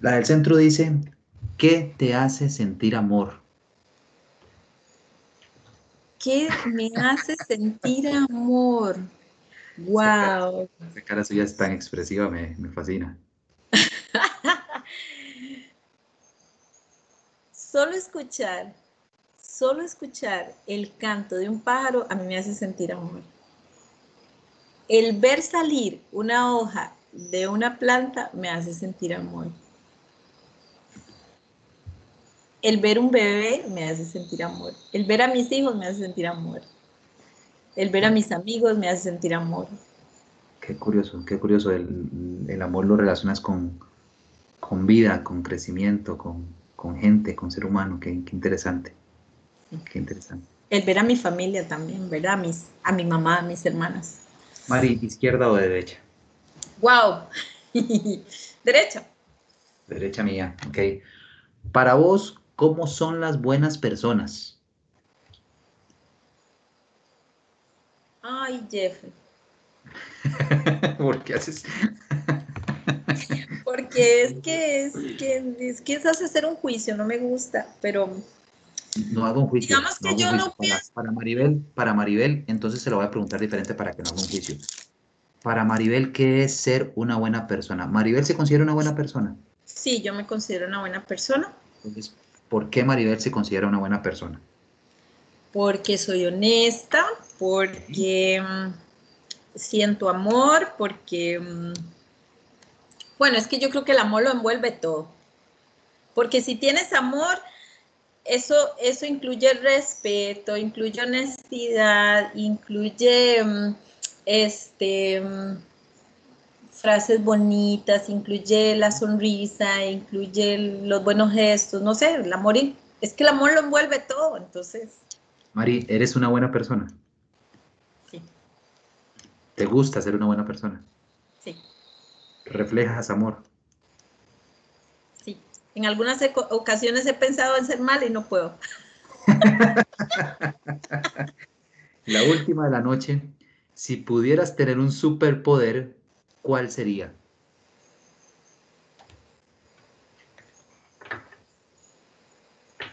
La del centro dice, ¿qué te hace sentir amor? ¿Qué me hace sentir amor? Wow. Esa cara, suya es tan expresiva, me, me fascina. Solo escuchar solo escuchar el canto de un pájaro a mí me hace sentir amor. El ver salir una hoja de una planta me hace sentir amor. El ver un bebé me hace sentir amor. El ver a mis hijos me hace sentir amor. El ver a mis amigos me hace sentir amor. Qué curioso, qué curioso. El, amor lo relacionas con, con vida, con crecimiento, con, gente, con ser humano. qué interesante. Qué interesante. El ver a mi familia también, ver a, mis, a mi mamá, a mis hermanas. Mari, ¿izquierda o derecha? ¡Wow! derecha. Derecha mía, ok. Para vos, ¿cómo son las buenas personas? Ay, Jeffrey. ¿Por qué haces? Porque es que es que es que es hacer un juicio, no me gusta, pero no hago un juicio. Digamos que yo no pienso. Para, Maribel, para Maribel, entonces se lo voy a preguntar diferente para que no haga un juicio. Para Maribel, ¿qué es ser una buena persona? ¿Maribel se considera una buena persona? Sí, yo me considero una buena persona. Entonces, ¿por qué Maribel se considera una buena persona? Porque soy honesta, porque mm, siento amor, porque... Mm, bueno, es que yo creo que el amor lo envuelve todo. Porque si tienes amor, eso, eso incluye respeto, incluye honestidad, incluye mm, este, mm, frases bonitas, incluye la sonrisa, incluye los buenos gestos, no sé, el amor, es que el amor lo envuelve todo, entonces. Mari, ¿eres una buena persona? Sí. ¿Te gusta ser una buena persona? Sí. ¿Reflejas amor? En algunas ocasiones he pensado en ser mal y no puedo. la última de la noche. Si pudieras tener un superpoder, ¿cuál sería?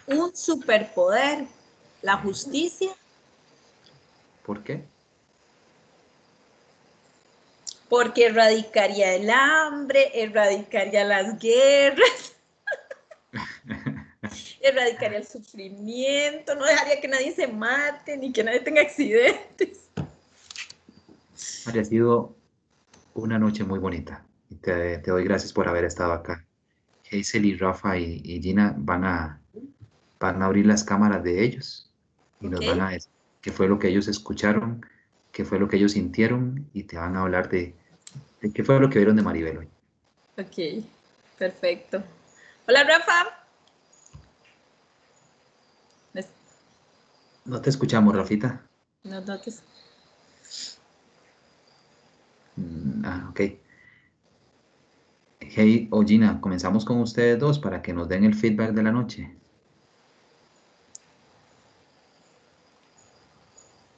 Un superpoder, la justicia. ¿Por qué? Porque erradicaría el hambre, erradicaría las guerras erradicaría el sufrimiento, no dejaría que nadie se mate ni que nadie tenga accidentes. Ha sido una noche muy bonita y te, doy gracias por haber estado acá. Hazel y Rafa y, Gina van a, van a abrir las cámaras de ellos y nos van a decir qué fue lo que ellos escucharon, qué fue lo que ellos sintieron y te van a hablar de, de qué fue lo que vieron de Maribel hoy. Ok, perfecto. Hola, Rafa. No te escuchamos, Rafita. No, no te... Ah, ok. Hey o Gina, comenzamos con ustedes dos para que nos den el feedback de la noche.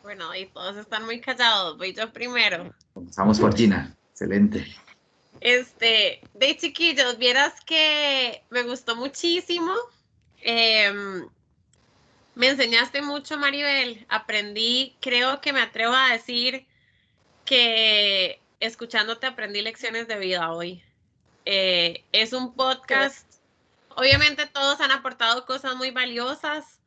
Bueno, y todos están muy callados. Voy yo primero. Comenzamos por Gina. Excelente. Este, de chiquillos, vieras que me gustó muchísimo. Em, me enseñaste mucho, Maribel. Aprendí, creo que me atrevo a decir que escuchándote aprendí lecciones de vida hoy. Eh, es un podcast, obviamente todos han aportado cosas muy valiosas,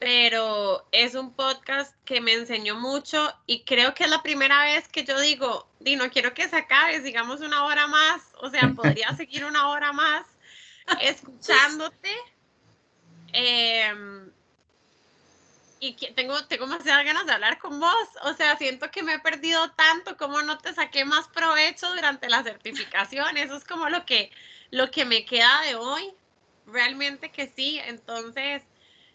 pero es un podcast que me enseñó mucho y creo que es la primera vez que yo digo, Di, no quiero que se acabe, sigamos una hora más, o sea, podría seguir una hora más escuchándote. Em, y que tengo, tengo demasiadas ganas de hablar con vos. O sea, siento que me he perdido tanto, como no te saqué más provecho durante la certificación. Eso es como lo que, lo que me queda de hoy. Realmente que sí. Entonces,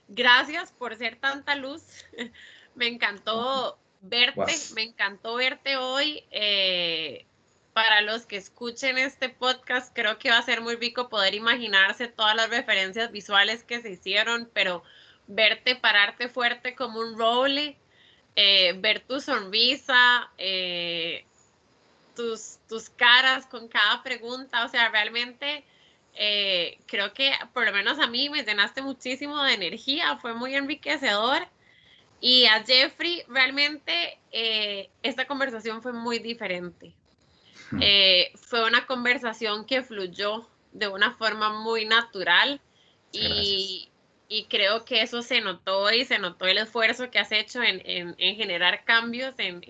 gracias por ser tanta luz. me encantó verte, me encantó verte hoy. Eh, para los que escuchen este podcast, creo que va a ser muy rico poder imaginarse todas las referencias visuales que se hicieron, pero verte pararte fuerte como un roble, eh, ver tu sonrisa, eh, tus, tus caras con cada pregunta, o sea, realmente eh, creo que por lo menos a mí me llenaste muchísimo de energía, fue muy enriquecedor. Y a Jeffrey, realmente esta conversación fue muy diferente. Hmm. fue una conversación que fluyó de una forma muy natural y, y creo que eso se notó y se notó el esfuerzo que has hecho en, en, generar cambios, en,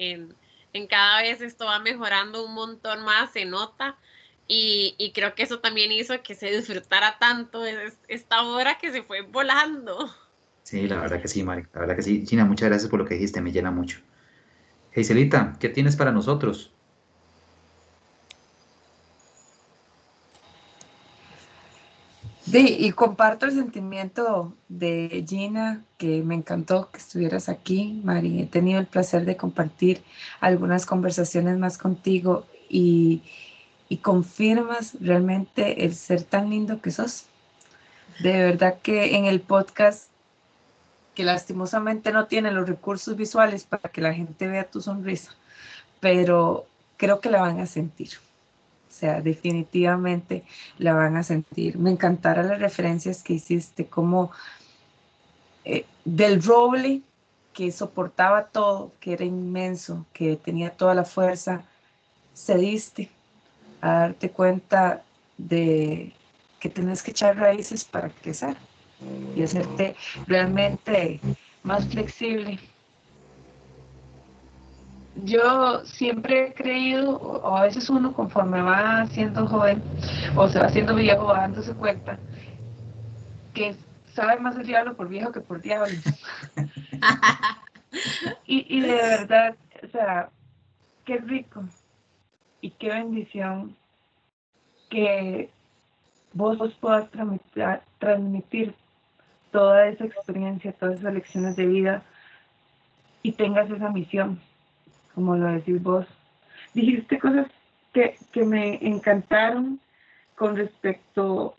en, cada vez esto va mejorando un montón más, se nota. Y, y, creo que eso también hizo que se disfrutara tanto esta hora que se fue volando. Sí, la verdad que sí, Mari, la verdad que sí. Gina, muchas gracias por lo que dijiste, me llena mucho. Heiselita, ¿qué tienes para nosotros? Y comparto el sentimiento de Gina, que me encantó que estuvieras aquí, Mari. He tenido el placer de compartir algunas conversaciones más contigo y, y confirmas realmente el ser tan lindo que sos. De verdad que en el podcast, que lastimosamente no tiene los recursos visuales para que la gente vea tu sonrisa, pero creo que la van a sentir. O sea, definitivamente la van a sentir. Me encantaron las referencias que hiciste, como eh, del roble que soportaba todo, que era inmenso, que tenía toda la fuerza, cediste a darte cuenta de que tenés que echar raíces para crecer y hacerte realmente más flexible yo siempre he creído, o a veces uno conforme va siendo joven o se va haciendo viejo, va dándose cuenta, que sabe más el diablo por viejo que por diablo. y, y de verdad, o sea, qué rico y qué bendición que vos, vos puedas transmitir, transmitir toda esa experiencia, todas esas lecciones de vida y tengas esa misión como lo decís vos. Dijiste cosas que, me encantaron con respecto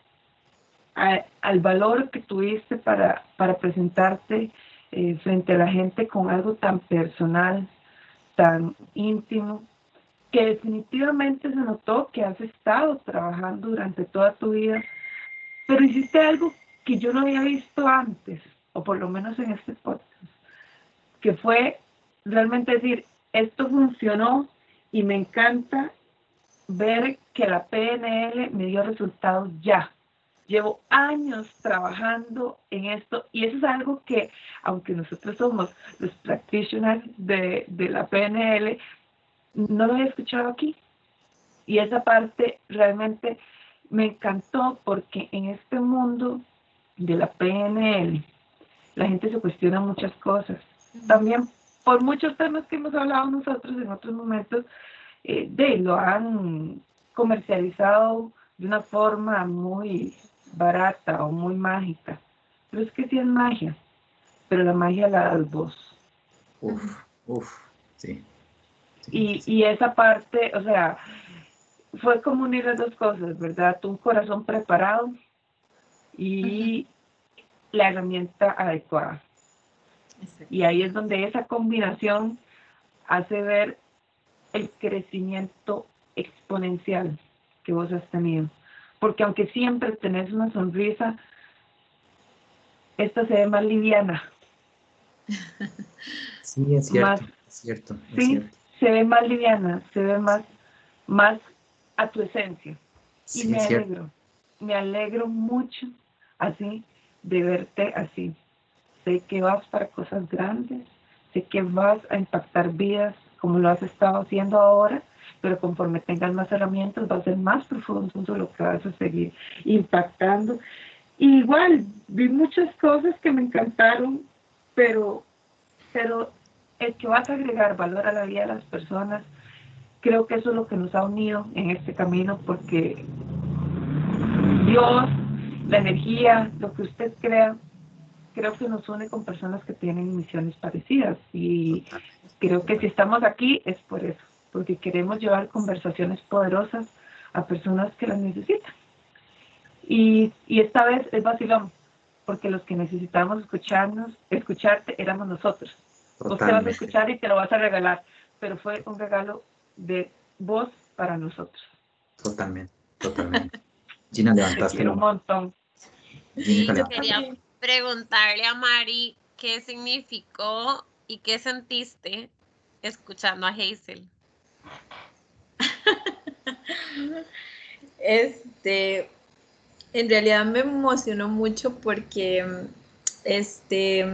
al valor que tuviste para, para presentarte eh, frente a la gente con algo tan personal, tan íntimo, que definitivamente se notó que has estado trabajando durante toda tu vida, pero hiciste algo que yo no había visto antes, o por lo menos en este podcast, que fue realmente decir, esto funcionó y me encanta ver que la PNL me dio resultados ya. Llevo años trabajando en esto y eso es algo que, aunque nosotros somos los practitioners de, de la PNL, no lo he escuchado aquí. Y esa parte realmente me encantó porque en este mundo de la PNL la gente se cuestiona muchas cosas. También por muchos temas que hemos hablado nosotros en otros momentos, eh, de lo han comercializado de una forma muy barata o muy mágica. Pero es que sí es magia, pero la magia la das vos. Uf, uf, sí. Y, y esa parte, o sea, fue como unir las dos cosas, ¿verdad? Un corazón preparado y la herramienta adecuada. Y ahí es donde esa combinación hace ver el crecimiento exponencial que vos has tenido. Porque aunque siempre tenés una sonrisa, esta se ve más liviana. Sí, es cierto. cierto sí, se ve más liviana, se ve más, más a tu esencia. y me alegro, me alegro mucho así de verte así. Sé que vas para cosas grandes, sé que vas a impactar vidas como lo has estado haciendo ahora, pero conforme tengas más herramientas va a ser más profundo lo que vas a seguir impactando. igual, vi muchas cosas que me encantaron, pero, pero el que vas a agregar valor a la vida de las personas, creo que eso es lo que nos ha unido en este camino, porque Dios, la energía, lo que usted crea, creo que nos une con personas que tienen misiones parecidas y creo que si estamos aquí es por eso, porque queremos llevar conversaciones poderosas a personas que las necesitan. Y, y esta vez es vacilón, porque los que necesitamos escucharnos, escucharte éramos nosotros. Vos te vas a escuchar y te lo vas a regalar, pero fue un regalo de voz para nosotros. Totalmente, totalmente. Gina, levantaste un montón. Sí, yo quería preguntarle a Mari qué significó y qué sentiste escuchando a Hazel. Este, en realidad me emocionó mucho porque este,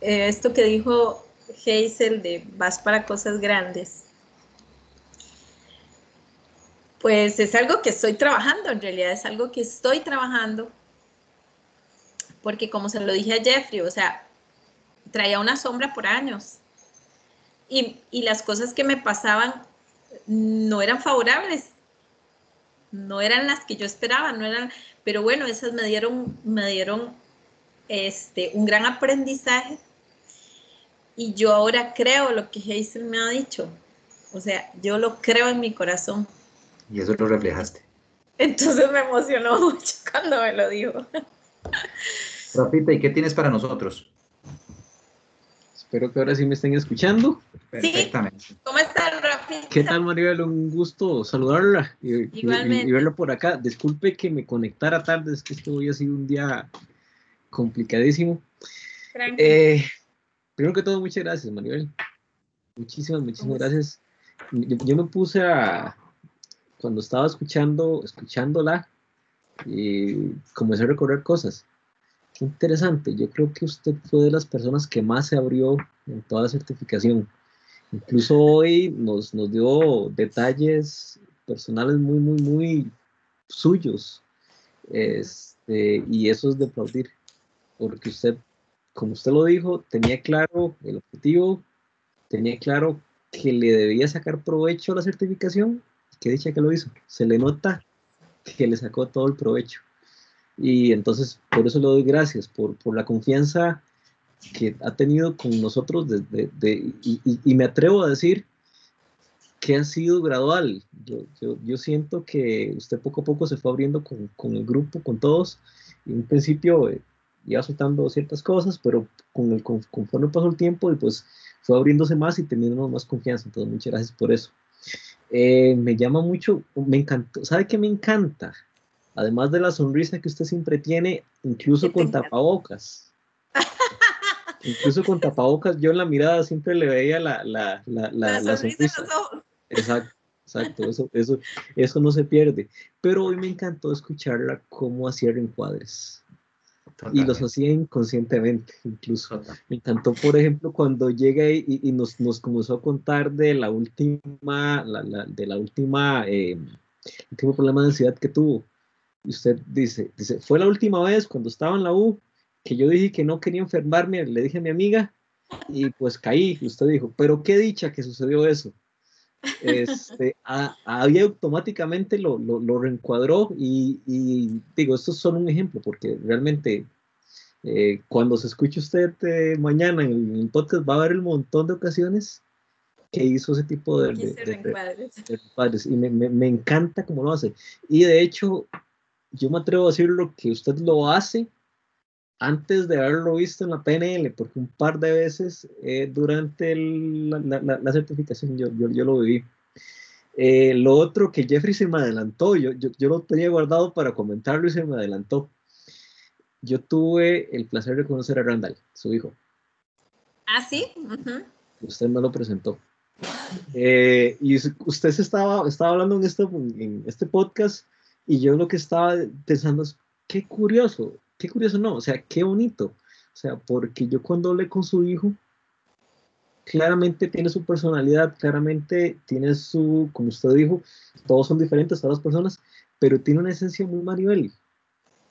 esto que dijo Hazel de vas para cosas grandes, pues es algo que estoy trabajando, en realidad es algo que estoy trabajando, porque como se lo dije a Jeffrey, o sea, traía una sombra por años y, las cosas que me pasaban no eran favorables, no eran las que yo esperaba, no eran, pero bueno, esas me dieron, me dieron este, un gran aprendizaje y yo ahora creo lo que Hazel me ha dicho, o sea, yo lo creo en mi corazón. Y eso lo reflejaste. Entonces me emocionó mucho cuando me lo dijo. Rafita, ¿y qué tienes para nosotros? Espero que ahora sí me estén escuchando. Perfectamente. ¿Cómo estás, Rafita? ¿Qué tal, Maribel? Un gusto saludarla y, y, verla por acá. Disculpe que me conectara tarde, es que esto hoy ha sido un día complicadísimo. Eh, primero que todo, muchas gracias, Maribel. Muchísimas, muchísimas gracias. yo, me puse a, cuando estaba escuchando, escuchándola, y comencé a recorrer cosas. Qué interesante, yo creo que usted fue de las personas que más se abrió en toda la certificación. Incluso hoy nos, nos dio detalles personales muy, muy, muy suyos. Este, y eso es de aplaudir, porque usted, como usted lo dijo, tenía claro el objetivo, tenía claro que le debía sacar provecho a la certificación qué dicha que lo hizo. Se le nota que le sacó todo el provecho. Y entonces, por eso le doy gracias, por, por la confianza que ha tenido con nosotros desde, de, y, y, me atrevo a decir que ha sido gradual. Yo, yo, yo, siento que usted poco a poco se fue abriendo con, con el grupo, con todos, y en principio eh, iba soltando ciertas cosas, pero con el, conforme pasó el tiempo, y pues fue abriéndose más y teniendo más confianza. Entonces, muchas gracias por eso. Eh, me llama mucho, me encantó, ¿sabe qué me encanta? Además de la sonrisa que usted siempre tiene, incluso con tapabocas. incluso con tapabocas, yo en la mirada siempre le veía la, la, la, la, sonrisa. Exacto, exacto, eso, eso, eso no se pierde. Pero hoy me encantó escucharla cómo hacía encuadres. Y los hacía inconscientemente, incluso. Me encantó, por ejemplo, cuando llega y, nos, nos, comenzó a contar de la última, de la última, eh, último problema de ansiedad que tuvo. Y usted dice, dice, fue la última vez cuando estaba en la U que yo dije que no quería enfermarme, le dije a mi amiga y pues caí. Y usted dijo, pero qué dicha que sucedió eso. Este, ahí automáticamente lo, lo, reencuadró y, digo, estos son un ejemplo porque realmente eh, cuando se escuche usted eh, mañana en el, podcast va a haber un montón de ocasiones que hizo ese tipo de, de, padres. Y me, me, me, encanta cómo lo hace. Y de hecho, yo me atrevo a decir lo que usted lo hace antes de haberlo visto en la PNL, porque un par de veces eh, durante la, la, certificación yo, yo, yo, lo viví. Eh, lo otro que Jeffrey se me adelantó, yo, yo, yo, lo tenía guardado para comentarlo y se me adelantó. Yo tuve el placer de conocer a Randall, su hijo. Ah, sí. Usted me lo presentó. Eh, y usted se estaba, estaba hablando en este, en este podcast y yo lo que estaba pensando es, qué curioso, qué curioso no, o sea, qué bonito. O sea, porque yo cuando hablé con su hijo, claramente tiene su personalidad, claramente tiene su, como usted dijo, todos son diferentes, todas las personas, pero tiene una esencia muy Maribel.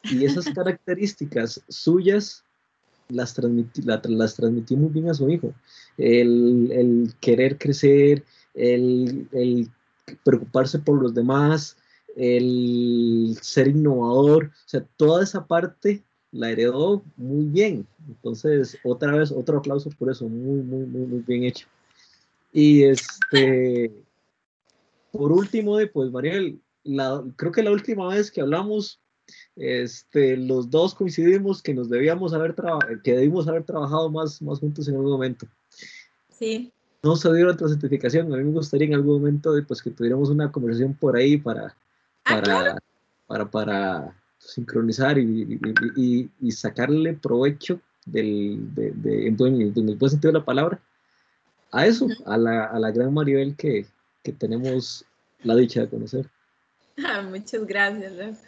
Y esas características suyas las, transmití, las transmitió muy bien a su hijo. El, el querer crecer, el, el, preocuparse por los demás, el ser innovador, o sea, toda esa parte la heredó muy bien. Entonces, otra vez, otro aplauso por eso, muy, muy, muy, muy bien hecho. Y este, por último, pues Mariel, la, creo que la última vez que hablamos, este, los dos coincidimos que nos debíamos haber que debimos haber trabajado más, más juntos en algún momento. Sí. No se dio otra certificación, a mí me gustaría en algún momento pues, que tuviéramos una conversación por ahí para, Ah, para, para, para, sincronizar y, y, y, sacarle provecho del, de, de, en, el buen sentido de la palabra a eso, a la, a la gran Maribel que, que tenemos la dicha de conocer. Ah, muchas gracias.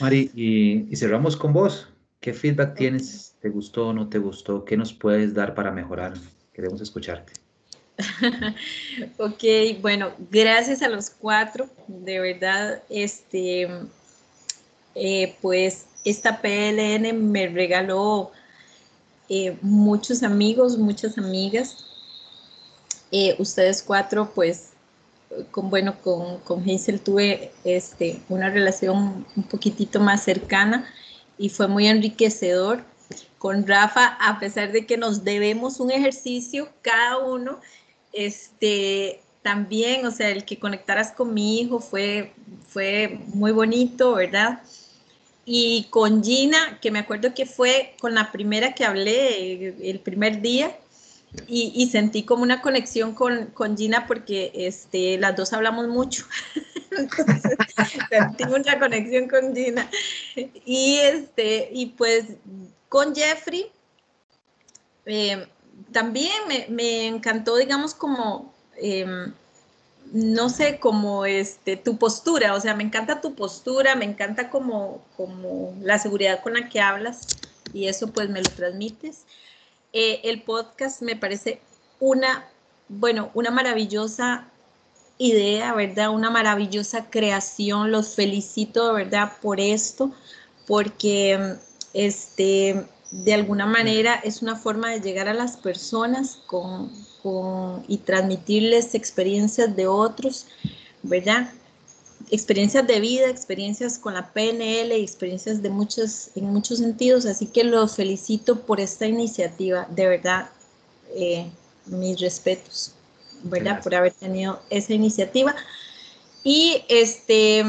Mari, y, y, cerramos con vos. ¿Qué feedback tienes? ¿Te gustó o no te gustó? ¿Qué nos puedes dar para mejorar? Queremos escucharte. ok, bueno, gracias a los cuatro, de verdad, este, eh, pues esta PLN me regaló eh, muchos amigos, muchas amigas. Eh, ustedes cuatro, pues, con, bueno, con, con Hazel tuve este, una relación un poquitito más cercana y fue muy enriquecedor. Con Rafa, a pesar de que nos debemos un ejercicio cada uno, este, también, o sea, el que conectaras con mi hijo fue, fue muy bonito, ¿verdad? Y con Gina, que me acuerdo que fue con la primera que hablé el primer día, y, sentí como una conexión con, con, Gina porque este, las dos hablamos mucho. Entonces, sentí mucha conexión con Gina. Y, este, y pues con Jeffrey, eh, también me, encantó, digamos, como, em, no sé, como este, tu postura, o sea, me encanta tu postura, me encanta como, como la seguridad con la que hablas y eso pues me lo transmites. Eh, el podcast me parece una, bueno, una maravillosa idea, ¿verdad? Una maravillosa creación. Los felicito, ¿verdad? Por esto, porque este, de alguna manera es una forma de llegar a las personas con, y transmitirles experiencias de otros, ¿verdad? Experiencias de vida, experiencias con la PNL, experiencias de muchos, en muchos sentidos. Así que los felicito por esta iniciativa, de verdad, eh, mis respetos, ¿verdad? Por haber tenido esa iniciativa. Y este,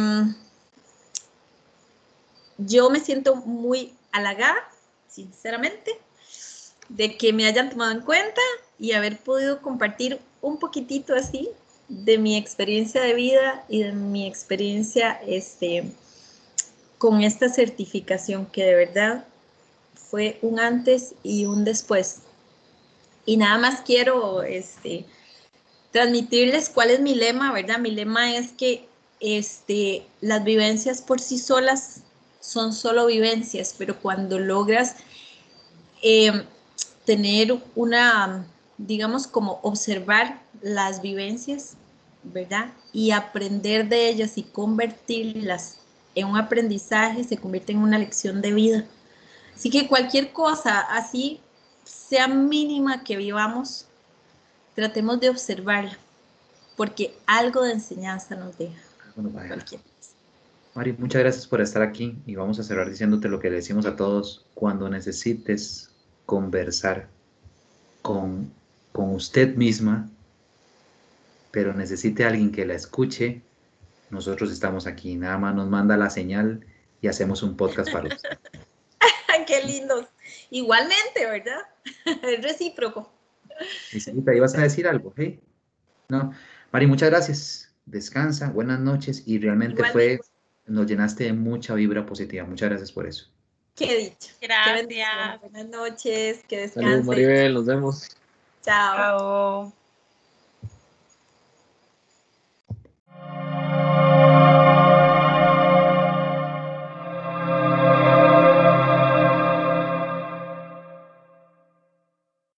yo me siento muy halagada sinceramente, de que me hayan tomado en cuenta y haber podido compartir un poquitito así de mi experiencia de vida y de mi experiencia este, con esta certificación que de verdad fue un antes y un después. Y nada más quiero este, transmitirles cuál es mi lema, ¿verdad? Mi lema es que este, las vivencias por sí solas son solo vivencias, pero cuando logras eh, tener una, digamos, como observar las vivencias, ¿verdad? Y aprender de ellas y convertirlas en un aprendizaje, se convierte en una lección de vida. Así que cualquier cosa así, sea mínima que vivamos, tratemos de observarla, porque algo de enseñanza nos deja. Mari, muchas gracias por estar aquí y vamos a cerrar diciéndote lo que le decimos a todos. Cuando necesites conversar con, con usted misma, pero necesite alguien que la escuche, nosotros estamos aquí. Nada más nos manda la señal y hacemos un podcast para usted. Qué lindos. Igualmente, ¿verdad? Es recíproco. te ibas a decir algo, ¿eh? No. Mari, muchas gracias. Descansa, buenas noches y realmente fue, nos llenaste de mucha vibra positiva. Muchas gracias por eso. Qué dicho. Gracias. buenas noches, que descansen. Saludos, Maribel, nos vemos. Chao. Chao.